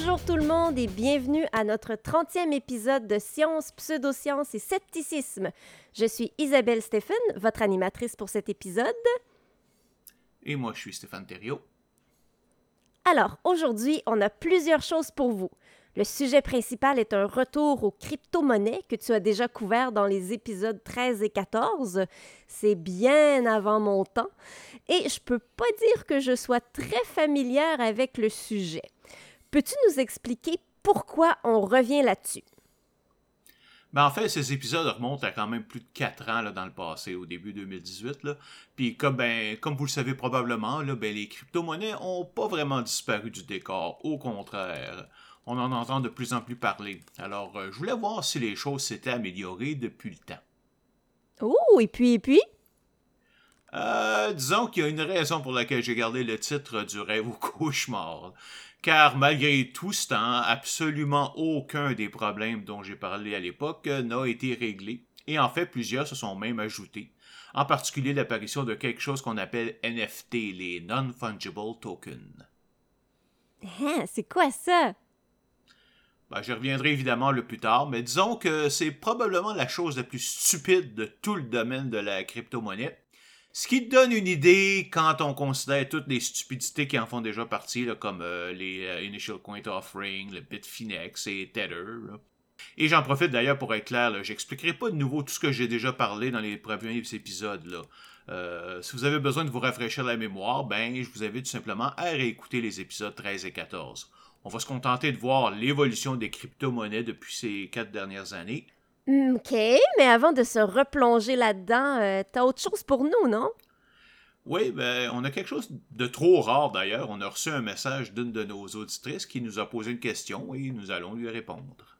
Bonjour tout le monde et bienvenue à notre 30e épisode de Science, Pseudosciences et Scepticisme. Je suis Isabelle Stéphane, votre animatrice pour cet épisode. Et moi, je suis Stéphane Thériault. Alors, aujourd'hui, on a plusieurs choses pour vous. Le sujet principal est un retour aux crypto-monnaies que tu as déjà couvert dans les épisodes 13 et 14. C'est bien avant mon temps. Et je peux pas dire que je sois très familière avec le sujet. Peux-tu nous expliquer pourquoi on revient là-dessus? Ben en fait, ces épisodes remontent à quand même plus de 4 ans là, dans le passé, au début 2018. Là. Puis comme, ben, comme vous le savez probablement, là, ben, les crypto-monnaies n'ont pas vraiment disparu du décor. Au contraire, on en entend de plus en plus parler. Alors, euh, je voulais voir si les choses s'étaient améliorées depuis le temps. Oh, et puis, et puis? Euh, disons qu'il y a une raison pour laquelle j'ai gardé le titre du rêve au cauchemar car malgré tout ce temps, absolument aucun des problèmes dont j'ai parlé à l'époque n'a été réglé, et en fait plusieurs se sont même ajoutés, en particulier l'apparition de quelque chose qu'on appelle NFT, les Non-Fungible Tokens. Hein, c'est quoi ça? Ben, je reviendrai évidemment le plus tard, mais disons que c'est probablement la chose la plus stupide de tout le domaine de la crypto-monnaie, ce qui donne une idée quand on considère toutes les stupidités qui en font déjà partie, comme euh, les euh, Initial Coin Offering, le Bitfinex et Tether. Et j'en profite d'ailleurs pour être clair, j'expliquerai pas de nouveau tout ce que j'ai déjà parlé dans les premiers épisodes. Euh, si vous avez besoin de vous rafraîchir la mémoire, ben je vous invite tout simplement à réécouter les épisodes 13 et 14. On va se contenter de voir l'évolution des crypto-monnaies depuis ces quatre dernières années OK, mais avant de se replonger là-dedans, euh, t'as autre chose pour nous, non? Oui, ben, on a quelque chose de trop rare d'ailleurs. On a reçu un message d'une de nos auditrices qui nous a posé une question et nous allons lui répondre.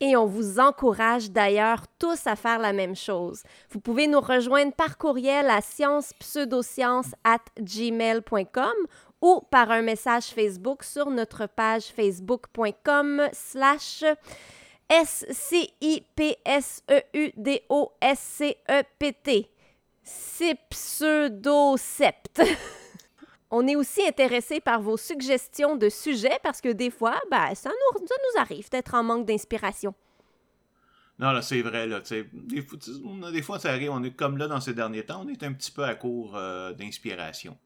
Et on vous encourage d'ailleurs tous à faire la même chose. Vous pouvez nous rejoindre par courriel à sciencepseudoscience@gmail.com ou par un message Facebook sur notre page facebook.com slash S-C-I-P-S-E-U-D-O-S-C-E-P-T. C'est. On est aussi intéressé par vos suggestions de sujets parce que des fois, ben, ça, nous, arrive d'être en manque d'inspiration. Non, là, c'est vrai, là, des, des, fois, ça arrive, on est comme là dans ces derniers temps, on est un petit peu à court euh, d'inspiration.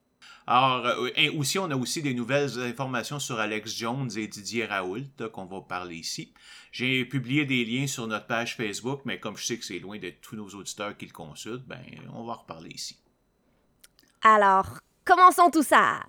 Alors, euh, aussi, on a aussi des nouvelles informations sur Alex Jones et Didier Raoult qu'on va parler ici. J'ai publié des liens sur notre page Facebook, mais comme je sais que c'est loin de tous nos auditeurs qui le consultent, ben, on va en reparler ici. Alors, commençons tout ça!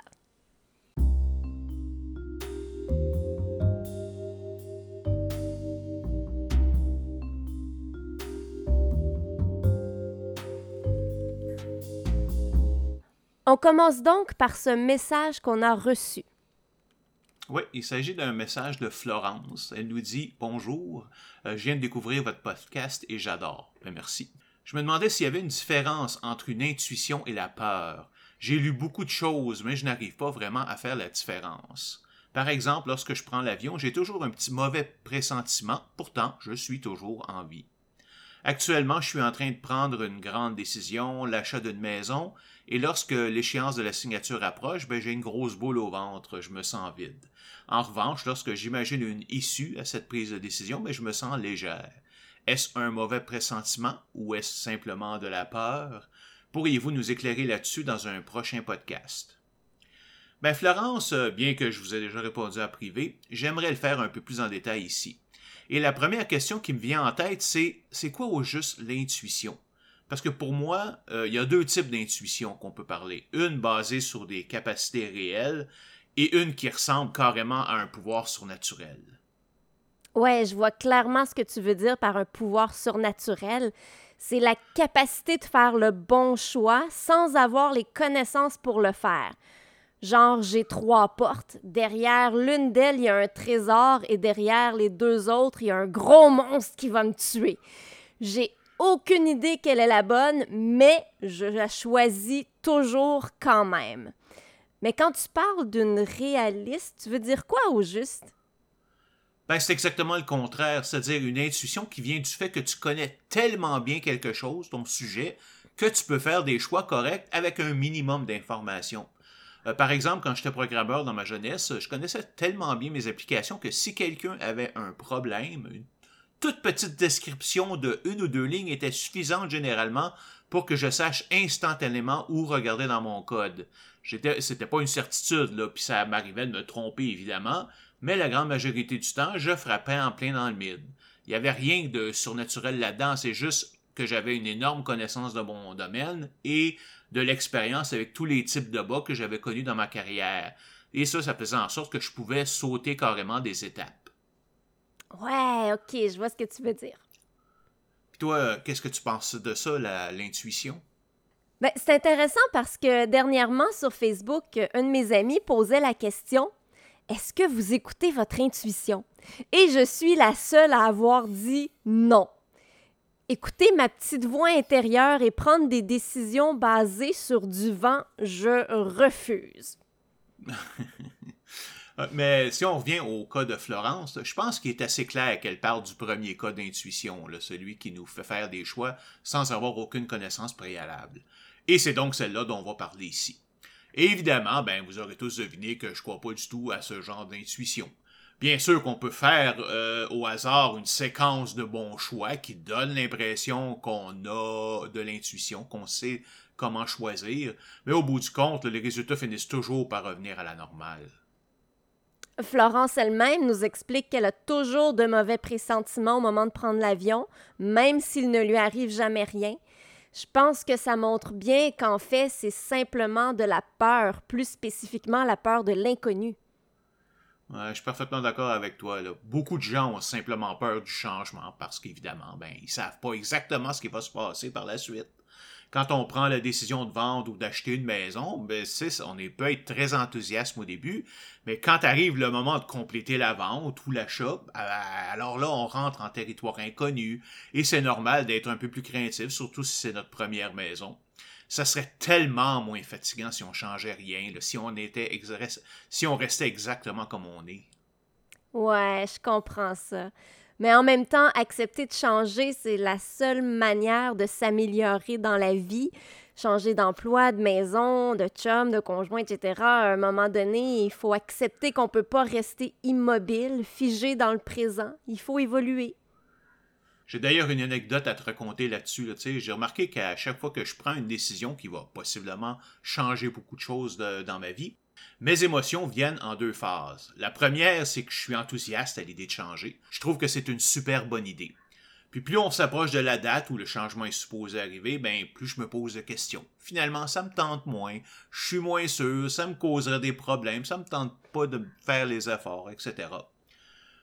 On commence donc par ce message qu'on a reçu. Oui, il s'agit d'un message de Florence. Elle nous dit Bonjour, euh, je viens de découvrir votre podcast et j'adore. Ben, merci. Je me demandais s'il y avait une différence entre une intuition et la peur. J'ai lu beaucoup de choses, mais je n'arrive pas vraiment à faire la différence. Par exemple, lorsque je prends l'avion, j'ai toujours un petit mauvais pressentiment, pourtant je suis toujours en vie. Actuellement, je suis en train de prendre une grande décision, l'achat d'une maison, et lorsque l'échéance de la signature approche, ben, j'ai une grosse boule au ventre, je me sens vide. En revanche, lorsque j'imagine une issue à cette prise de décision, ben, je me sens légère. Est-ce un mauvais pressentiment ou est-ce simplement de la peur? Pourriez-vous nous éclairer là-dessus dans un prochain podcast? Ben Florence, bien que je vous ai déjà répondu à privé, j'aimerais le faire un peu plus en détail ici. Et la première question qui me vient en tête, c'est c'est quoi au juste l'intuition? Parce que pour moi, euh, il y a deux types d'intuition qu'on peut parler. Une basée sur des capacités réelles et une qui ressemble carrément à un pouvoir surnaturel. Ouais, je vois clairement ce que tu veux dire par un pouvoir surnaturel. C'est la capacité de faire le bon choix sans avoir les connaissances pour le faire. Genre, j'ai trois portes. Derrière l'une d'elles, il y a un trésor et derrière les deux autres, il y a un gros monstre qui va me tuer. J'ai aucune idée quelle est la bonne, mais je la choisis toujours quand même. Mais quand tu parles d'une réaliste, tu veux dire quoi au juste? Ben, c'est exactement le contraire, c'est-à-dire une intuition qui vient du fait que tu connais tellement bien quelque chose, ton sujet, que tu peux faire des choix corrects avec un minimum d'informations. Euh, par exemple, quand j'étais programmeur dans ma jeunesse, je connaissais tellement bien mes applications que si quelqu'un avait un problème, une toute petite description de une ou deux lignes était suffisante généralement pour que je sache instantanément où regarder dans mon code. J'étais, c'était pas une certitude, là, puis ça m'arrivait de me tromper évidemment, mais la grande majorité du temps, je frappais en plein dans le mid. Il n'y avait rien de surnaturel là-dedans, c'est juste que j'avais une énorme connaissance de mon domaine et de l'expérience avec tous les types de bugs que j'avais connus dans ma carrière. Et ça, ça faisait en sorte que je pouvais sauter carrément des étapes. Ouais, ok, je vois ce que tu veux dire. Puis toi, qu'est-ce que tu penses de ça, l'intuition? Ben, c'est intéressant parce que dernièrement sur Facebook, un de mes amis posait la question est-ce que vous écoutez votre intuition? Et je suis la seule à avoir dit non. Écouter ma petite voix intérieure et prendre des décisions basées sur du vent, je refuse. Euh, mais si on revient au cas de Florence, je pense qu'il est assez clair qu'elle parle du premier cas d'intuition, celui qui nous fait faire des choix sans avoir aucune connaissance préalable. Et c'est donc celle-là dont on va parler ici. Évidemment, ben, vous aurez tous deviné que je ne crois pas du tout à ce genre d'intuition. Bien sûr qu'on peut faire euh, au hasard une séquence de bons choix qui donne l'impression qu'on a de l'intuition, qu'on sait comment choisir, mais au bout du compte, les résultats finissent toujours par revenir à la normale. Florence elle-même nous explique qu'elle a toujours de mauvais pressentiments au moment de prendre l'avion, même s'il ne lui arrive jamais rien, je pense que ça montre bien qu'en fait, c'est simplement de la peur, plus spécifiquement la peur de l'inconnu. je suis parfaitement d'accord avec toi. Beaucoup de gens ont simplement peur du changement parce qu'évidemment, ben, ils savent pas exactement ce qui va se passer par la suite quand on prend la décision de vendre ou d'acheter une maison, ben, on peut être très enthousiaste au début, mais quand arrive le moment de compléter la vente ou l'achat, alors là, on rentre en territoire inconnu et c'est normal d'être un peu plus craintif, surtout si c'est notre première maison. Ça serait tellement moins fatigant si on changeait rien, si on était si on restait exactement comme on est. Ouais, je comprends ça. Mais en même temps, accepter de changer, c'est la seule manière de s'améliorer dans la vie. Changer d'emploi, de maison, de chum, de conjoint, etc. À un moment donné, il faut accepter qu'on ne peut pas rester immobile, figé dans le présent. Il faut évoluer. J'ai d'ailleurs une anecdote à te raconter là-dessus. J'ai remarqué qu'à chaque fois que je prends une décision qui va possiblement changer beaucoup de choses dans ma vie, mes émotions viennent en deux phases. La première, c'est que je suis enthousiaste à l'idée de changer. Je trouve que c'est une super bonne idée. Puis plus on s'approche de la date où le changement est supposé arriver, ben plus je me pose de questions. Finalement, ça me tente moins, je suis moins sûr, ça me causerait des problèmes, ça me tente pas de faire les efforts, etc.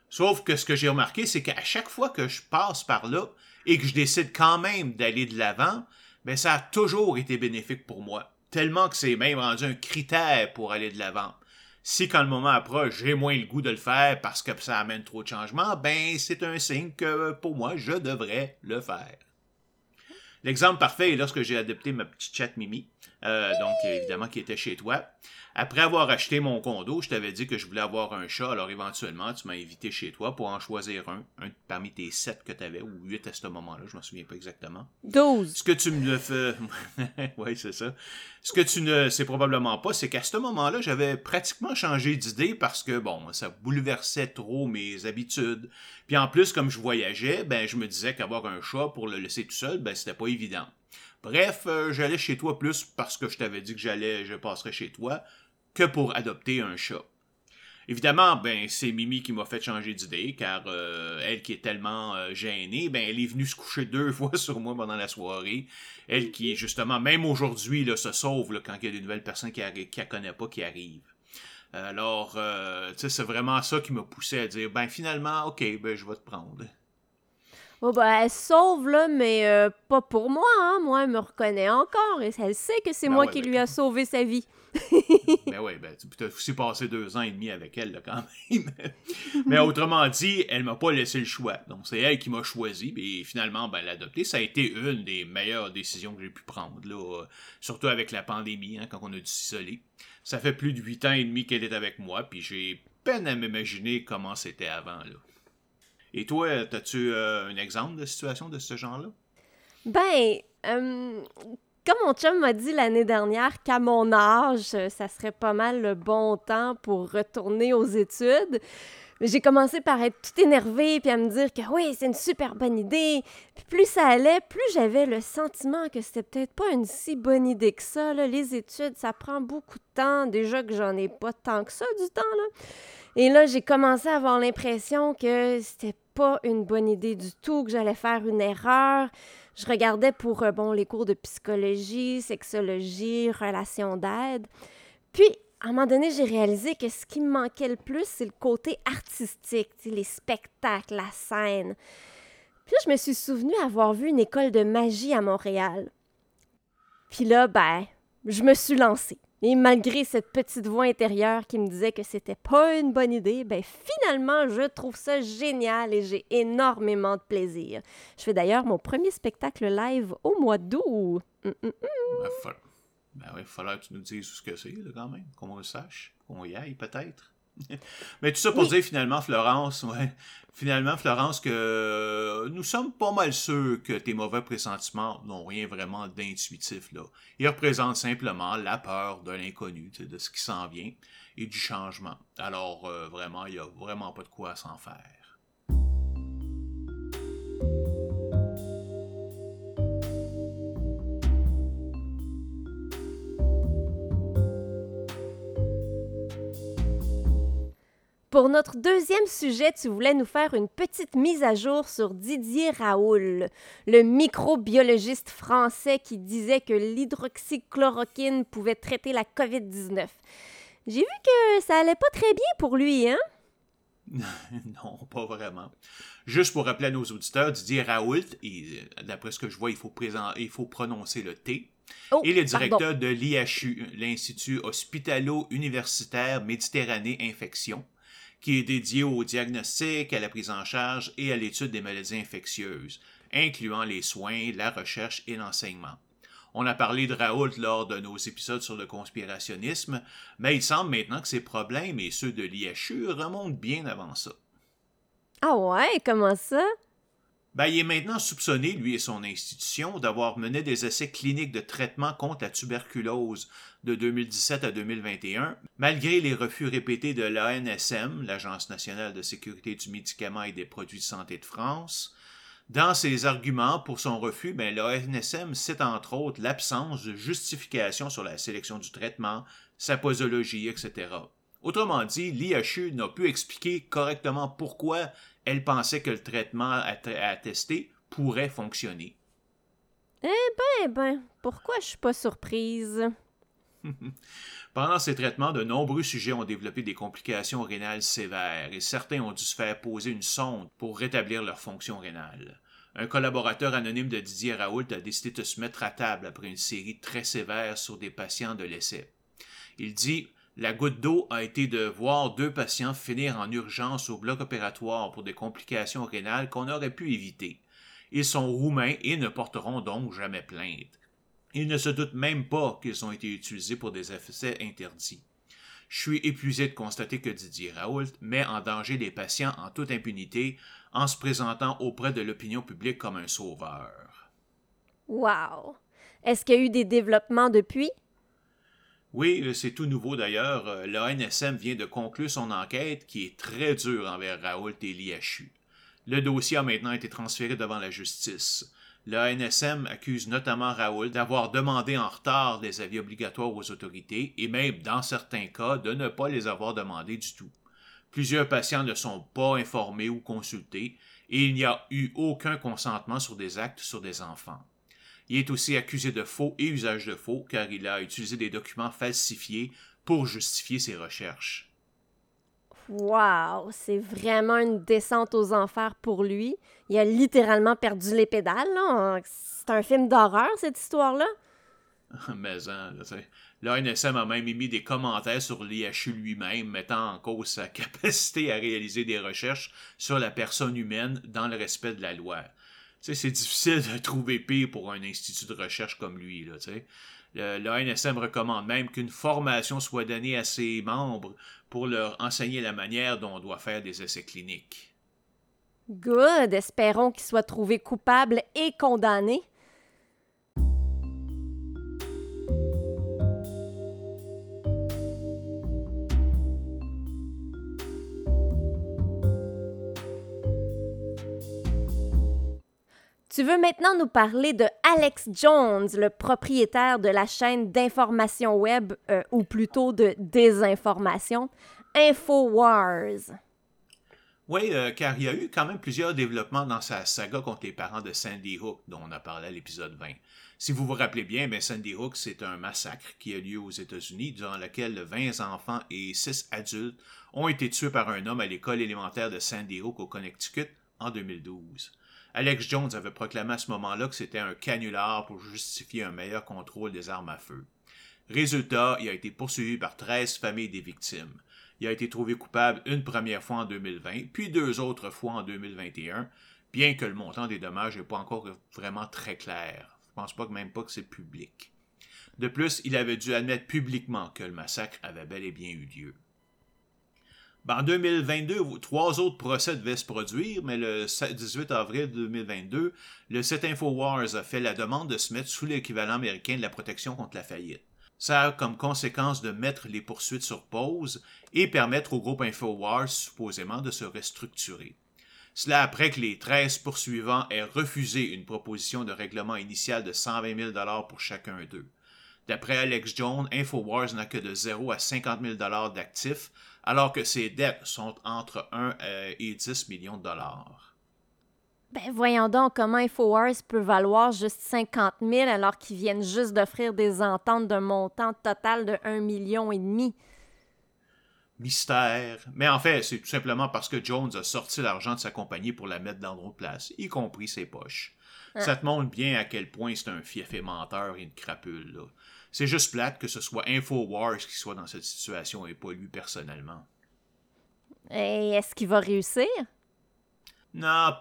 Sauf que ce que j'ai remarqué, c'est qu'à chaque fois que je passe par là et que je décide quand même d'aller de l'avant, ben ça a toujours été bénéfique pour moi tellement que c'est même rendu un critère pour aller de l'avant. Si quand le moment approche, j'ai moins le goût de le faire parce que ça amène trop de changements, ben c'est un signe que pour moi, je devrais le faire. L'exemple parfait est lorsque j'ai adopté ma petite chatte Mimi, euh, donc évidemment qui était chez toi. Après avoir acheté mon condo, je t'avais dit que je voulais avoir un chat, alors éventuellement, tu m'as invité chez toi pour en choisir un, un parmi tes sept que tu avais, ou huit à ce moment-là, je m'en souviens pas exactement. Douze. Ce que tu me fais. oui, c'est ça. Ce que tu ne sais probablement pas, c'est qu'à ce moment-là, j'avais pratiquement changé d'idée parce que, bon, ça bouleversait trop mes habitudes. Puis en plus, comme je voyageais, ben, je me disais qu'avoir un chat pour le laisser tout seul, ben, c'était pas évident. Bref, euh, j'allais chez toi plus parce que je t'avais dit que j'allais, je passerais chez toi, que pour adopter un chat. Évidemment, ben c'est Mimi qui m'a fait changer d'idée, car euh, elle qui est tellement euh, gênée, ben elle est venue se coucher deux fois sur moi pendant la soirée. Elle qui, justement, même aujourd'hui, se sauve quand il y a des nouvelles personnes qui ne connaît pas qui arrivent. Alors, tu sais, c'est vraiment ça qui m'a poussé à dire, ben finalement, ok, ben je vais te prendre. Oh ben, elle sauve, là, mais euh, pas pour moi, hein. Moi, elle me reconnaît encore et elle sait que c'est ben moi qui ben lui a sauvé sa vie. ben oui, ben, tu as aussi passé deux ans et demi avec elle, là, quand même. mais autrement dit, elle m'a pas laissé le choix. Donc, c'est elle qui m'a choisi, et finalement, ben, l'adopter, ça a été une des meilleures décisions que j'ai pu prendre, là. surtout avec la pandémie, hein, quand on a dû s'isoler. Ça fait plus de huit ans et demi qu'elle est avec moi, puis j'ai peine à m'imaginer comment c'était avant, là. Et toi, as-tu euh, un exemple de situation de ce genre-là? Ben, euh, comme mon chum m'a dit l'année dernière qu'à mon âge, ça serait pas mal le bon temps pour retourner aux études, j'ai commencé par être tout énervée puis à me dire que oui, c'est une super bonne idée. Puis plus ça allait, plus j'avais le sentiment que c'était peut-être pas une si bonne idée que ça. Les études, ça prend beaucoup de temps. Déjà que j'en ai pas tant que ça du temps. Et là, j'ai commencé à avoir l'impression que c'était pas une bonne idée du tout, que j'allais faire une erreur. Je regardais pour euh, bon, les cours de psychologie, sexologie, relations d'aide. Puis, à un moment donné, j'ai réalisé que ce qui me manquait le plus, c'est le côté artistique, les spectacles, la scène. Puis je me suis souvenu avoir vu une école de magie à Montréal. Puis là, ben, je me suis lancée. Et malgré cette petite voix intérieure qui me disait que c'était pas une bonne idée, ben finalement, je trouve ça génial et j'ai énormément de plaisir. Je fais d'ailleurs mon premier spectacle live au mois d'août. Hum. Ben oui, il falloir que tu nous dises ce que c'est, quand même, qu'on le sache, qu'on y aille peut-être. Mais tout ça pour dire finalement, Florence, ouais, finalement, Florence, que nous sommes pas mal sûrs que tes mauvais pressentiments n'ont rien vraiment d'intuitif. là. Ils représentent simplement la peur de l'inconnu, de ce qui s'en vient et du changement. Alors, euh, vraiment, il n'y a vraiment pas de quoi s'en faire. Pour notre deuxième sujet, tu voulais nous faire une petite mise à jour sur Didier Raoul, le microbiologiste français qui disait que l'hydroxychloroquine pouvait traiter la COVID-19. J'ai vu que ça allait pas très bien pour lui, hein? non, pas vraiment. Juste pour rappeler à nos auditeurs, Didier Raoult, d'après ce que je vois, il faut, il faut prononcer le T. Oh, il est directeur de l'IHU, l'Institut hospitalo-universitaire Méditerranée Infection, qui est dédié au diagnostic, à la prise en charge et à l'étude des maladies infectieuses, incluant les soins, la recherche et l'enseignement. On a parlé de Raoult lors de nos épisodes sur le conspirationnisme, mais il semble maintenant que ces problèmes et ceux de l'IHU remontent bien avant ça. Ah ouais, comment ça? Ben, il est maintenant soupçonné, lui et son institution, d'avoir mené des essais cliniques de traitement contre la tuberculose de 2017 à 2021, malgré les refus répétés de l'ANSM, l'Agence nationale de sécurité du médicament et des produits de santé de France. Dans ses arguments pour son refus, ben, l'ANSM cite entre autres l'absence de justification sur la sélection du traitement, sa posologie, etc. Autrement dit, l'IHU n'a pu expliquer correctement pourquoi elle pensait que le traitement à, tester pourrait fonctionner. Eh ben, ben, pourquoi je suis pas surprise? Pendant ces traitements, de nombreux sujets ont développé des complications rénales sévères et certains ont dû se faire poser une sonde pour rétablir leur fonction rénale. Un collaborateur anonyme de Didier Raoult a décidé de se mettre à table après une série très sévère sur des patients de l'essai. Il dit La goutte d'eau a été de voir deux patients finir en urgence au bloc opératoire pour des complications rénales qu'on aurait pu éviter. Ils sont roumains et ne porteront donc jamais plainte. Ils ne se doutent même pas qu'ils ont été utilisés pour des effets interdits. Je suis épuisé de constater que Didier Raoult met en danger les patients en toute impunité en se présentant auprès de l'opinion publique comme un sauveur. Wow! Est-ce qu'il y a eu des développements depuis? Oui, c'est tout nouveau d'ailleurs. Euh, L'ONSM vient de conclure son enquête qui est très dure envers Raoult et l'IHU. Le dossier a maintenant été transféré devant la justice. L'ANSM accuse notamment Raoul d'avoir demandé en retard des avis obligatoires aux autorités et même, dans certains cas, de ne pas les avoir demandés du tout. Plusieurs patients ne sont pas informés ou consultés et il n'y a eu aucun consentement sur des actes sur des enfants. Il est aussi accusé de faux et usage de faux car il a utilisé des documents falsifiés pour justifier ses recherches. Wow, c'est vraiment une descente aux enfers pour lui. Il a littéralement perdu les pédales. C'est un film d'horreur, cette histoire-là. Mais hein, l'ANSM a même émis des commentaires sur l'IHU lui-même, mettant en cause sa capacité à réaliser des recherches sur la personne humaine dans le respect de la loi. c'est difficile de trouver pire pour un institut de recherche comme lui. Là, L'ANSM recommande même qu'une formation soit donnée à ses membres pour leur enseigner la manière dont on doit faire des essais cliniques. Good! Espérons qu'il soit trouvé coupable et condamné. Tu veux maintenant nous parler de Alex Jones, le propriétaire de la chaîne d'information web, euh, ou plutôt de désinformation, InfoWars. Oui, euh, car il y a eu quand même plusieurs développements dans sa saga contre les parents de Sandy Hook, dont on a parlé à l'épisode 20. Si vous vous rappelez bien, ben Sandy Hook, c'est un massacre qui a lieu aux États-Unis, durant lequel 20 enfants et 6 adultes ont été tués par un homme à l'école élémentaire de Sandy Hook au Connecticut en 2012. Alex Jones avait proclamé à ce moment-là que c'était un canular pour justifier un meilleur contrôle des armes à feu. Résultat, il a été poursuivi par 13 familles des victimes. Il a été trouvé coupable une première fois en 2020, puis deux autres fois en 2021, bien que le montant des dommages n'est pas encore vraiment très clair. Je pense même pas que c'est public. De plus, il avait dû admettre publiquement que le massacre avait bel et bien eu lieu. Ben, en 2022, trois autres procès devaient se produire, mais le 18 avril 2022, le site InfoWars a fait la demande de se mettre sous l'équivalent américain de la protection contre la faillite. Ça a comme conséquence de mettre les poursuites sur pause et permettre au groupe InfoWars supposément de se restructurer. Cela après que les 13 poursuivants aient refusé une proposition de règlement initial de 120 000 pour chacun d'eux. D'après Alex Jones, InfoWars n'a que de 0 à 50 000 d'actifs, alors que ses dettes sont entre 1 euh, et 10 millions de dollars. Ben voyons donc comment InfoWars peut valoir juste 50 000 alors qu'ils viennent juste d'offrir des ententes d'un montant total de 1 million et demi. Mystère. Mais en fait, c'est tout simplement parce que Jones a sorti l'argent de sa compagnie pour la mettre dans d'autres places, y compris ses poches. Ah. Ça te montre bien à quel point c'est un fief et menteur et une crapule. Là. C'est juste plate que ce soit InfoWars qui soit dans cette situation et pas lui personnellement. Et est-ce qu'il va réussir? Non,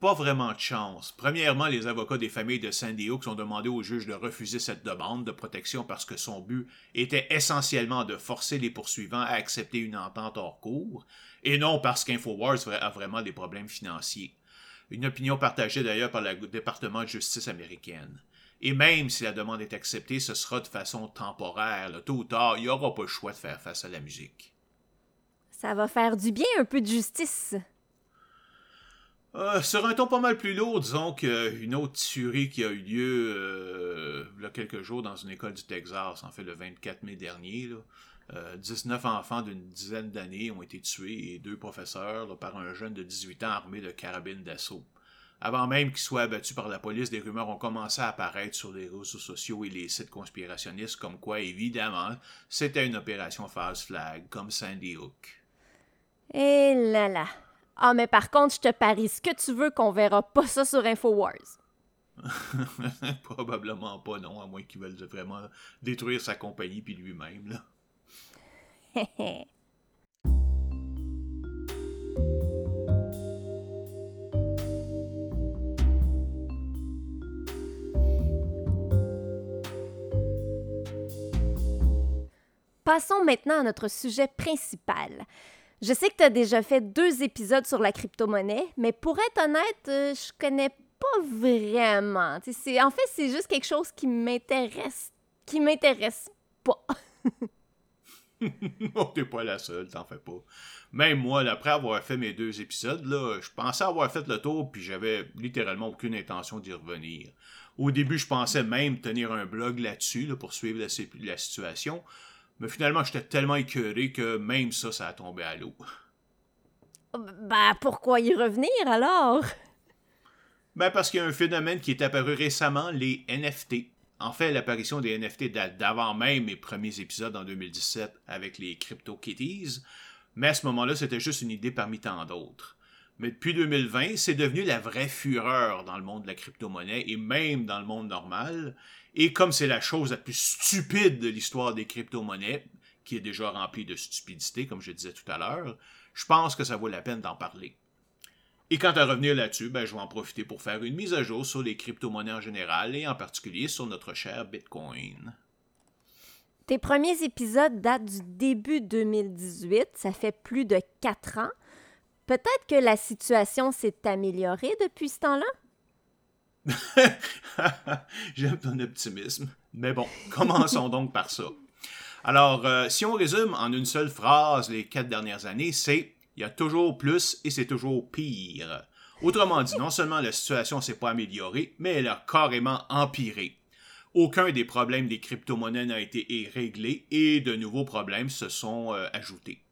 pas vraiment de chance. Premièrement, les avocats des familles de Sandy Hook ont demandé au juge de refuser cette demande de protection parce que son but était essentiellement de forcer les poursuivants à accepter une entente hors cours, et non parce qu'InfoWars a vraiment des problèmes financiers. Une opinion partagée d'ailleurs par le département de justice américaine. Et même si la demande est acceptée, ce sera de façon temporaire. Tôt ou tard, il n'y aura pas le choix de faire face à la musique. Ça va faire du bien un peu de justice. Euh, sur un ton pas mal plus lourd, disons qu'une autre tuerie qui a eu lieu euh, il y a quelques jours dans une école du Texas, en fait le 24 mai dernier. Là. 19 euh, enfants d'une dizaine d'années ont été tués et deux professeurs par un jeune de 18 ans armé de carabines d'assaut. Avant même qu'il soit abattu par la police, des rumeurs ont commencé à apparaître sur les réseaux sociaux et les sites conspirationnistes comme quoi, évidemment, c'était une opération false flag, comme Sandy Hook. Eh là là. Ah, mais par contre, je te parie ce que tu veux qu'on verra pas ça sur InfoWars. Probablement pas, non, à moins qu'ils veulent vraiment détruire sa compagnie puis lui-même, là. Passons maintenant à notre sujet principal. Je sais que tu as déjà fait deux épisodes sur la crypto-monnaie, mais pour être honnête, euh, je connais pas vraiment. en fait, c'est juste quelque chose qui m'intéresse, qui m'intéresse pas. oh, t'es pas la seule, t'en fais pas. Même moi, après avoir fait mes deux épisodes, là, je pensais avoir fait le tour, puis j'avais littéralement aucune intention d'y revenir. Au début, je pensais même tenir un blog là-dessus pour suivre la situation. Mais finalement, j'étais tellement écœuré que même ça, ça a tombé à l'eau. Ben, pourquoi y revenir alors? Ben, parce qu'il y a un phénomène qui est apparu récemment, les NFT. En fait, l'apparition des NFT date d'avant même mes premiers épisodes en 2017 avec les Crypto Kitties, mais à ce moment-là, c'était juste une idée parmi tant d'autres. Mais depuis 2020, c'est devenu la vraie fureur dans le monde de la crypto-monnaie et même dans le monde normal. Et comme c'est la chose la plus stupide de l'histoire des crypto-monnaies, qui est déjà remplie de stupidité, comme je disais tout à l'heure, je pense que ça vaut la peine d'en parler. Et quant à revenir là-dessus, ben, je vais en profiter pour faire une mise à jour sur les crypto-monnaies en général et en particulier sur notre cher Bitcoin. Tes premiers épisodes datent du début 2018, ça fait plus de quatre ans. Peut-être que la situation s'est améliorée depuis ce temps-là? J'aime ton optimisme. Mais bon, commençons donc par ça. Alors, euh, si on résume en une seule phrase les quatre dernières années, c'est il y a toujours plus et c'est toujours pire. Autrement dit, non seulement la situation s'est pas améliorée, mais elle a carrément empiré. Aucun des problèmes des crypto-monnaies n'a été réglé et de nouveaux problèmes se sont euh, ajoutés.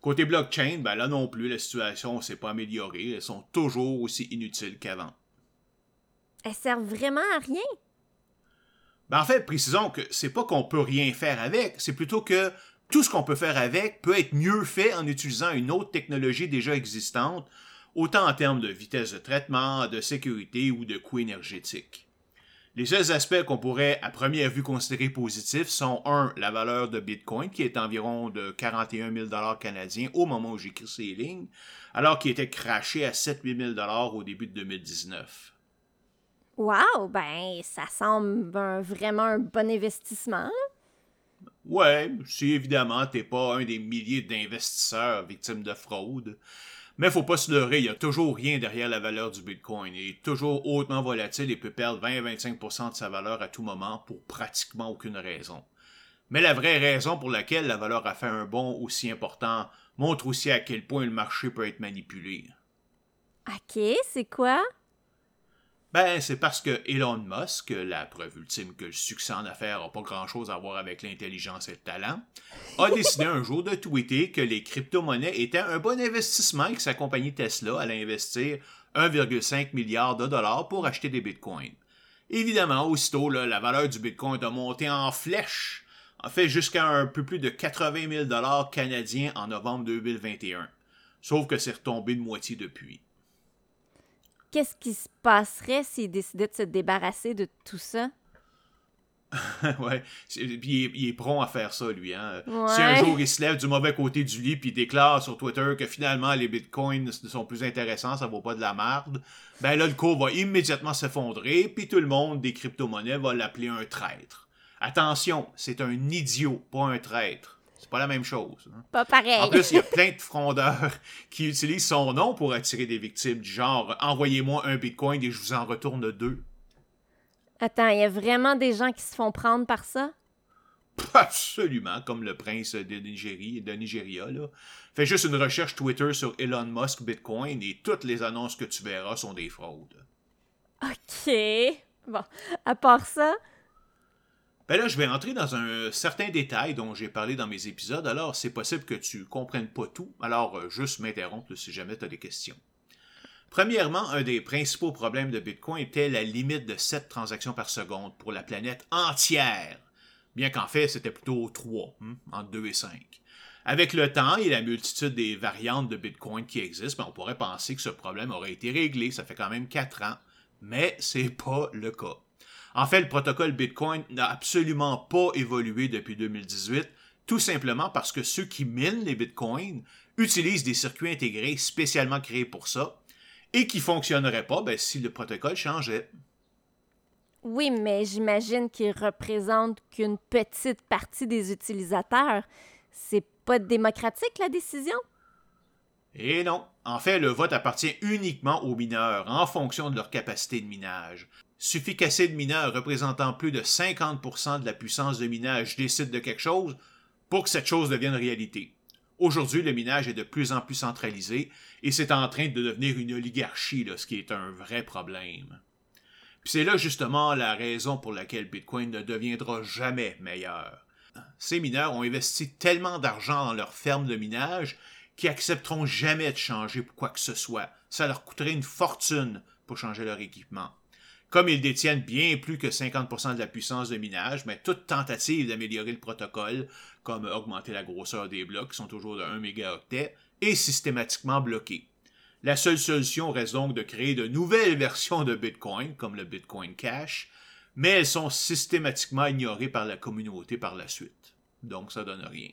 Côté blockchain, ben là non plus, la situation s'est pas améliorée. Elles sont toujours aussi inutiles qu'avant. Elles servent vraiment à rien? Ben en fait, précisons que c'est pas qu'on peut rien faire avec, c'est plutôt que tout ce qu'on peut faire avec peut être mieux fait en utilisant une autre technologie déjà existante, autant en termes de vitesse de traitement, de sécurité ou de coût énergétique. Les seuls aspects qu'on pourrait à première vue considérer positifs sont 1. la valeur de Bitcoin qui est environ de 41 000 canadiens au moment où j'écris ces lignes, alors qu'il était craché à 7 000 au début de 2019. Wow, ben ça semble vraiment un bon investissement. Ouais, si évidemment t'es pas un des milliers d'investisseurs victimes de fraude. Mais faut pas se leurrer, il y a toujours rien derrière la valeur du Bitcoin. Il est toujours hautement volatile et peut perdre 20-25% de sa valeur à tout moment pour pratiquement aucune raison. Mais la vraie raison pour laquelle la valeur a fait un bond aussi important montre aussi à quel point le marché peut être manipulé. Ok, c'est quoi? Ben, c'est parce que Elon Musk, la preuve ultime que le succès en affaires n'a pas grand-chose à voir avec l'intelligence et le talent, a décidé un jour de tweeter que les crypto-monnaies étaient un bon investissement et que sa compagnie Tesla allait investir 1,5 milliard de dollars pour acheter des bitcoins. Évidemment, aussitôt, la valeur du bitcoin a monté en flèche, en fait jusqu'à un peu plus de 80 000 dollars canadiens en novembre 2021. Sauf que c'est retombé de moitié depuis qu'est-ce qui se passerait s'il décidait de se débarrasser de tout ça? ouais. Puis il est, prompt à faire ça, lui. Hein? Si un jour il se lève du mauvais côté du lit puis il déclare sur Twitter que finalement les bitcoins sont plus intéressants, ça vaut pas de la merde, ben là le cours va immédiatement s'effondrer puis tout le monde des crypto-monnaies va l'appeler un traître. Attention, c'est un idiot, pas un traître. C'est pas la même chose. Hein. Pas pareil. En plus, il y a plein de frondeurs qui utilisent son nom pour attirer des victimes, du genre envoyez-moi un bitcoin et je vous en retourne deux. Attends, il y a vraiment des gens qui se font prendre par ça? Absolument, comme le prince de, Nigeria, de Nigeria. Là. Fais juste une recherche Twitter sur Elon Musk Bitcoin et toutes les annonces que tu verras sont des fraudes. OK. Bon, à part ça, ben là, je vais entrer dans un certain détail dont j'ai parlé dans mes épisodes, alors c'est possible que tu comprennes pas tout, alors euh, juste m'interrompre si jamais tu as des questions. Premièrement, un des principaux problèmes de Bitcoin était la limite de 7 transactions par seconde pour la planète entière, bien qu'en fait c'était plutôt 3, hein, entre 2 et 5. Avec le temps et la multitude des variantes de Bitcoin qui existent, ben, on pourrait penser que ce problème aurait été réglé, ça fait quand même 4 ans, mais c'est pas le cas. En fait, le protocole Bitcoin n'a absolument pas évolué depuis 2018, tout simplement parce que ceux qui minent les Bitcoins utilisent des circuits intégrés spécialement créés pour ça et qui ne fonctionneraient pas ben, si le protocole changeait. Oui, mais j'imagine qu'il représente qu'une petite partie des utilisateurs. C'est pas démocratique la décision? Et non. En fait, le vote appartient uniquement aux mineurs en fonction de leur capacité de minage. Suffit qu'assez de mineurs représentant plus de 50% de la puissance de minage décident de quelque chose pour que cette chose devienne réalité. Aujourd'hui, le minage est de plus en plus centralisé et c'est en train de devenir une oligarchie, ce qui est un vrai problème. Puis c'est là justement la raison pour laquelle Bitcoin ne deviendra jamais meilleur. Ces mineurs ont investi tellement d'argent dans leurs fermes de minage qu'ils accepteront jamais de changer quoi que ce soit. Ça leur coûterait une fortune pour changer leur équipement. Comme ils détiennent bien plus que 50% de la puissance de minage, mais toute tentative d'améliorer le protocole, comme augmenter la grosseur des blocs, qui sont toujours de 1 mégaoctet, est systématiquement bloquée. La seule solution reste donc de créer de nouvelles versions de Bitcoin, comme le Bitcoin Cash, mais elles sont systématiquement ignorées par la communauté par la suite. Donc ça donne rien.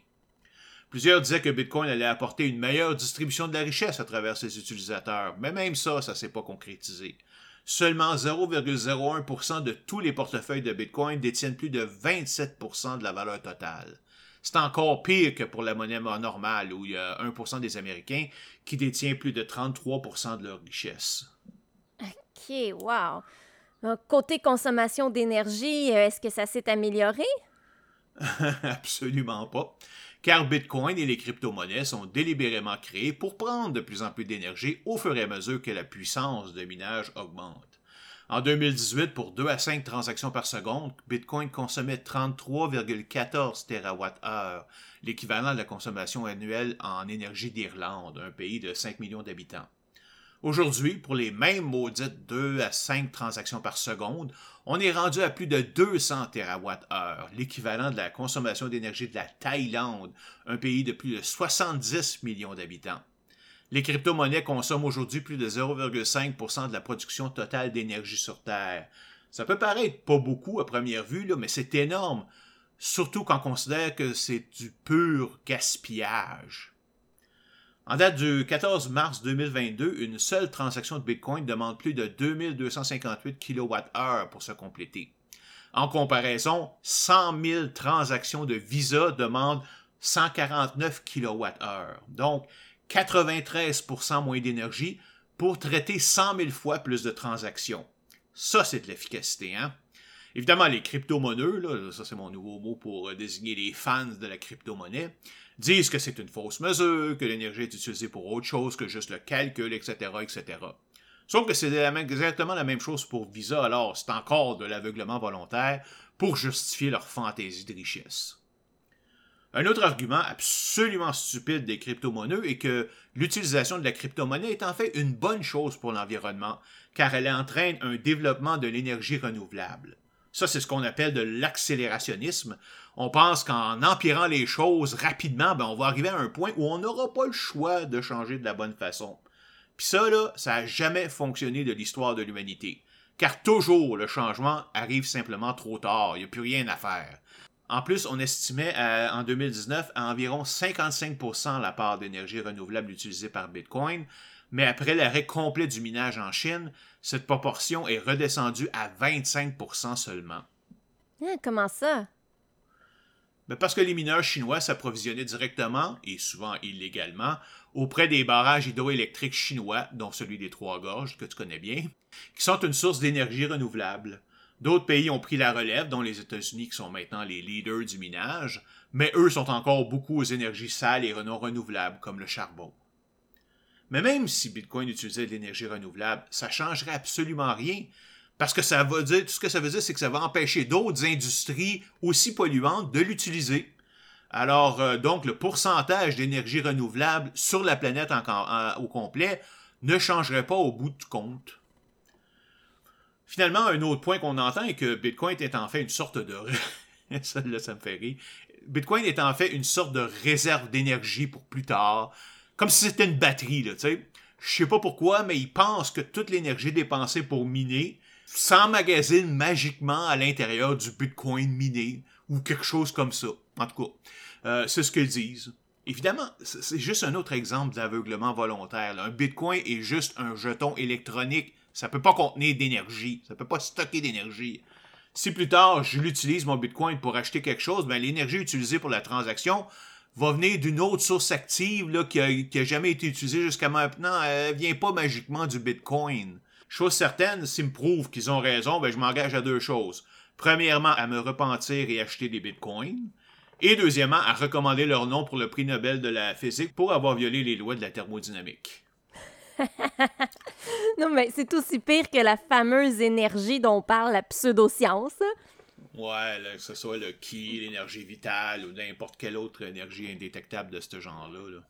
Plusieurs disaient que Bitcoin allait apporter une meilleure distribution de la richesse à travers ses utilisateurs, mais même ça, ça s'est pas concrétisé seulement 0,01% de tous les portefeuilles de Bitcoin détiennent plus de 27% de la valeur totale. C'est encore pire que pour la monnaie normale, où il y a 1% des Américains qui détient plus de 33% de leur richesse. OK, wow. Côté consommation d'énergie, euh, est-ce que ça s'est amélioré? Absolument pas. Car Bitcoin et les crypto-monnaies sont délibérément créés pour prendre de plus en plus d'énergie au fur et à mesure que la puissance de minage augmente. En 2018, pour 2 à 5 transactions par seconde, Bitcoin consommait 33,14 TWh, l'équivalent de la consommation annuelle en énergie d'Irlande, un pays de 5 millions d'habitants. Aujourd'hui, pour les mêmes maudites 2 à 5 transactions par seconde, on est rendu à plus de 200 TWh, l'équivalent de la consommation d'énergie de la Thaïlande, un pays de plus de 70 millions d'habitants. Les crypto-monnaies consomment aujourd'hui plus de 0,5% de la production totale d'énergie sur Terre. Ça peut paraître pas beaucoup à première vue, mais c'est énorme, surtout quand on considère que c'est du pur gaspillage. En date du 14 mars 2022, une seule transaction de Bitcoin demande plus de 2258 kWh pour se compléter. En comparaison, 100 000 transactions de Visa demandent 149 kWh. Donc, 93% moins d'énergie pour traiter 100 000 fois plus de transactions. Ça, c'est de l'efficacité, hein? Évidemment, les crypto-monnaies, ça c'est mon nouveau mot pour désigner les fans de la crypto-monnaie, disent que c'est une fausse mesure, que l'énergie est utilisée pour autre chose que juste le calcul, etc., etc. Sauf que c'est exactement la même chose pour Visa, alors c'est encore de l'aveuglement volontaire pour justifier leur fantaisie de richesse. Un autre argument absolument stupide des crypto-monnaies est que l'utilisation de la crypto-monnaie est en fait une bonne chose pour l'environnement, car elle entraîne un développement de l'énergie renouvelable. Ça, c'est ce qu'on appelle de l'accélérationnisme. On pense qu'en empirant les choses rapidement, ben, on va arriver à un point où on n'aura pas le choix de changer de la bonne façon. Puis ça, là, ça n'a jamais fonctionné de l'histoire de l'humanité. Car toujours le changement arrive simplement trop tard, il n'y a plus rien à faire. En plus, on estimait en 2019 à environ 55% la part d'énergie renouvelable utilisée par Bitcoin, mais après l'arrêt complet du minage en Chine, cette proportion est redescendue à 25% seulement. Ah, comment ça? Ben, parce que les mineurs chinois s'approvisionnaient directement, et souvent illégalement, auprès des barrages hydroélectriques chinois, dont celui des Trois Gorges, que tu connais bien, qui sont une source d'énergie renouvelable. D'autres pays ont pris la relève, dont les États-Unis qui sont maintenant les leaders du minage, mais eux sont encore beaucoup aux énergies sales et non renouvelables, comme le charbon. Mais même si Bitcoin utilisait de l'énergie renouvelable, ça changerait absolument rien, parce que ça veut dire, tout ce que ça veut dire, c'est que ça va empêcher d'autres industries aussi polluantes de l'utiliser. Alors, euh, donc, le pourcentage d'énergie renouvelable sur la planète au complet ne changerait pas au bout de compte. Finalement, un autre point qu'on entend est que Bitcoin est en fait une sorte de... là, ça me fait rire. Bitcoin est en fait une sorte de réserve d'énergie pour plus tard. Comme si c'était une batterie, là, tu sais. Je sais pas pourquoi, mais ils pensent que toute l'énergie dépensée pour miner s'emmagasine magiquement à l'intérieur du Bitcoin miné ou quelque chose comme ça. En tout cas, euh, c'est ce qu'ils disent. Évidemment, c'est juste un autre exemple d'aveuglement volontaire. Un Bitcoin est juste un jeton électronique ça ne peut pas contenir d'énergie. Ça ne peut pas stocker d'énergie. Si plus tard, je l'utilise, mon Bitcoin, pour acheter quelque chose, ben, l'énergie utilisée pour la transaction va venir d'une autre source active qui n'a jamais été utilisée jusqu'à maintenant. Elle ne vient pas magiquement du Bitcoin. Chose certaine, s'ils me prouvent qu'ils ont raison, ben, je m'engage à deux choses. Premièrement, à me repentir et acheter des Bitcoins. Et deuxièmement, à recommander leur nom pour le prix Nobel de la physique pour avoir violé les lois de la thermodynamique. non, mais c'est aussi pire que la fameuse énergie dont parle la pseudoscience. Ouais, que ce soit le ki, l'énergie vitale ou n'importe quelle autre énergie indétectable de ce genre-là.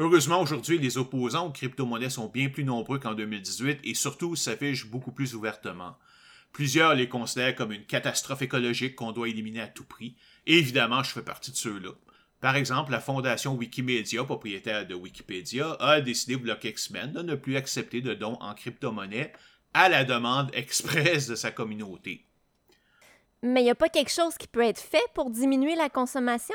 Heureusement, aujourd'hui, les opposants aux crypto-monnaies sont bien plus nombreux qu'en 2018 et surtout s'affichent beaucoup plus ouvertement. Plusieurs les considèrent comme une catastrophe écologique qu'on doit éliminer à tout prix. Évidemment, je fais partie de ceux-là. Par exemple, la fondation Wikimedia, propriétaire de Wikipédia, a décidé bloc X-Men de ne plus accepter de dons en crypto-monnaie à la demande expresse de sa communauté. Mais il n'y a pas quelque chose qui peut être fait pour diminuer la consommation?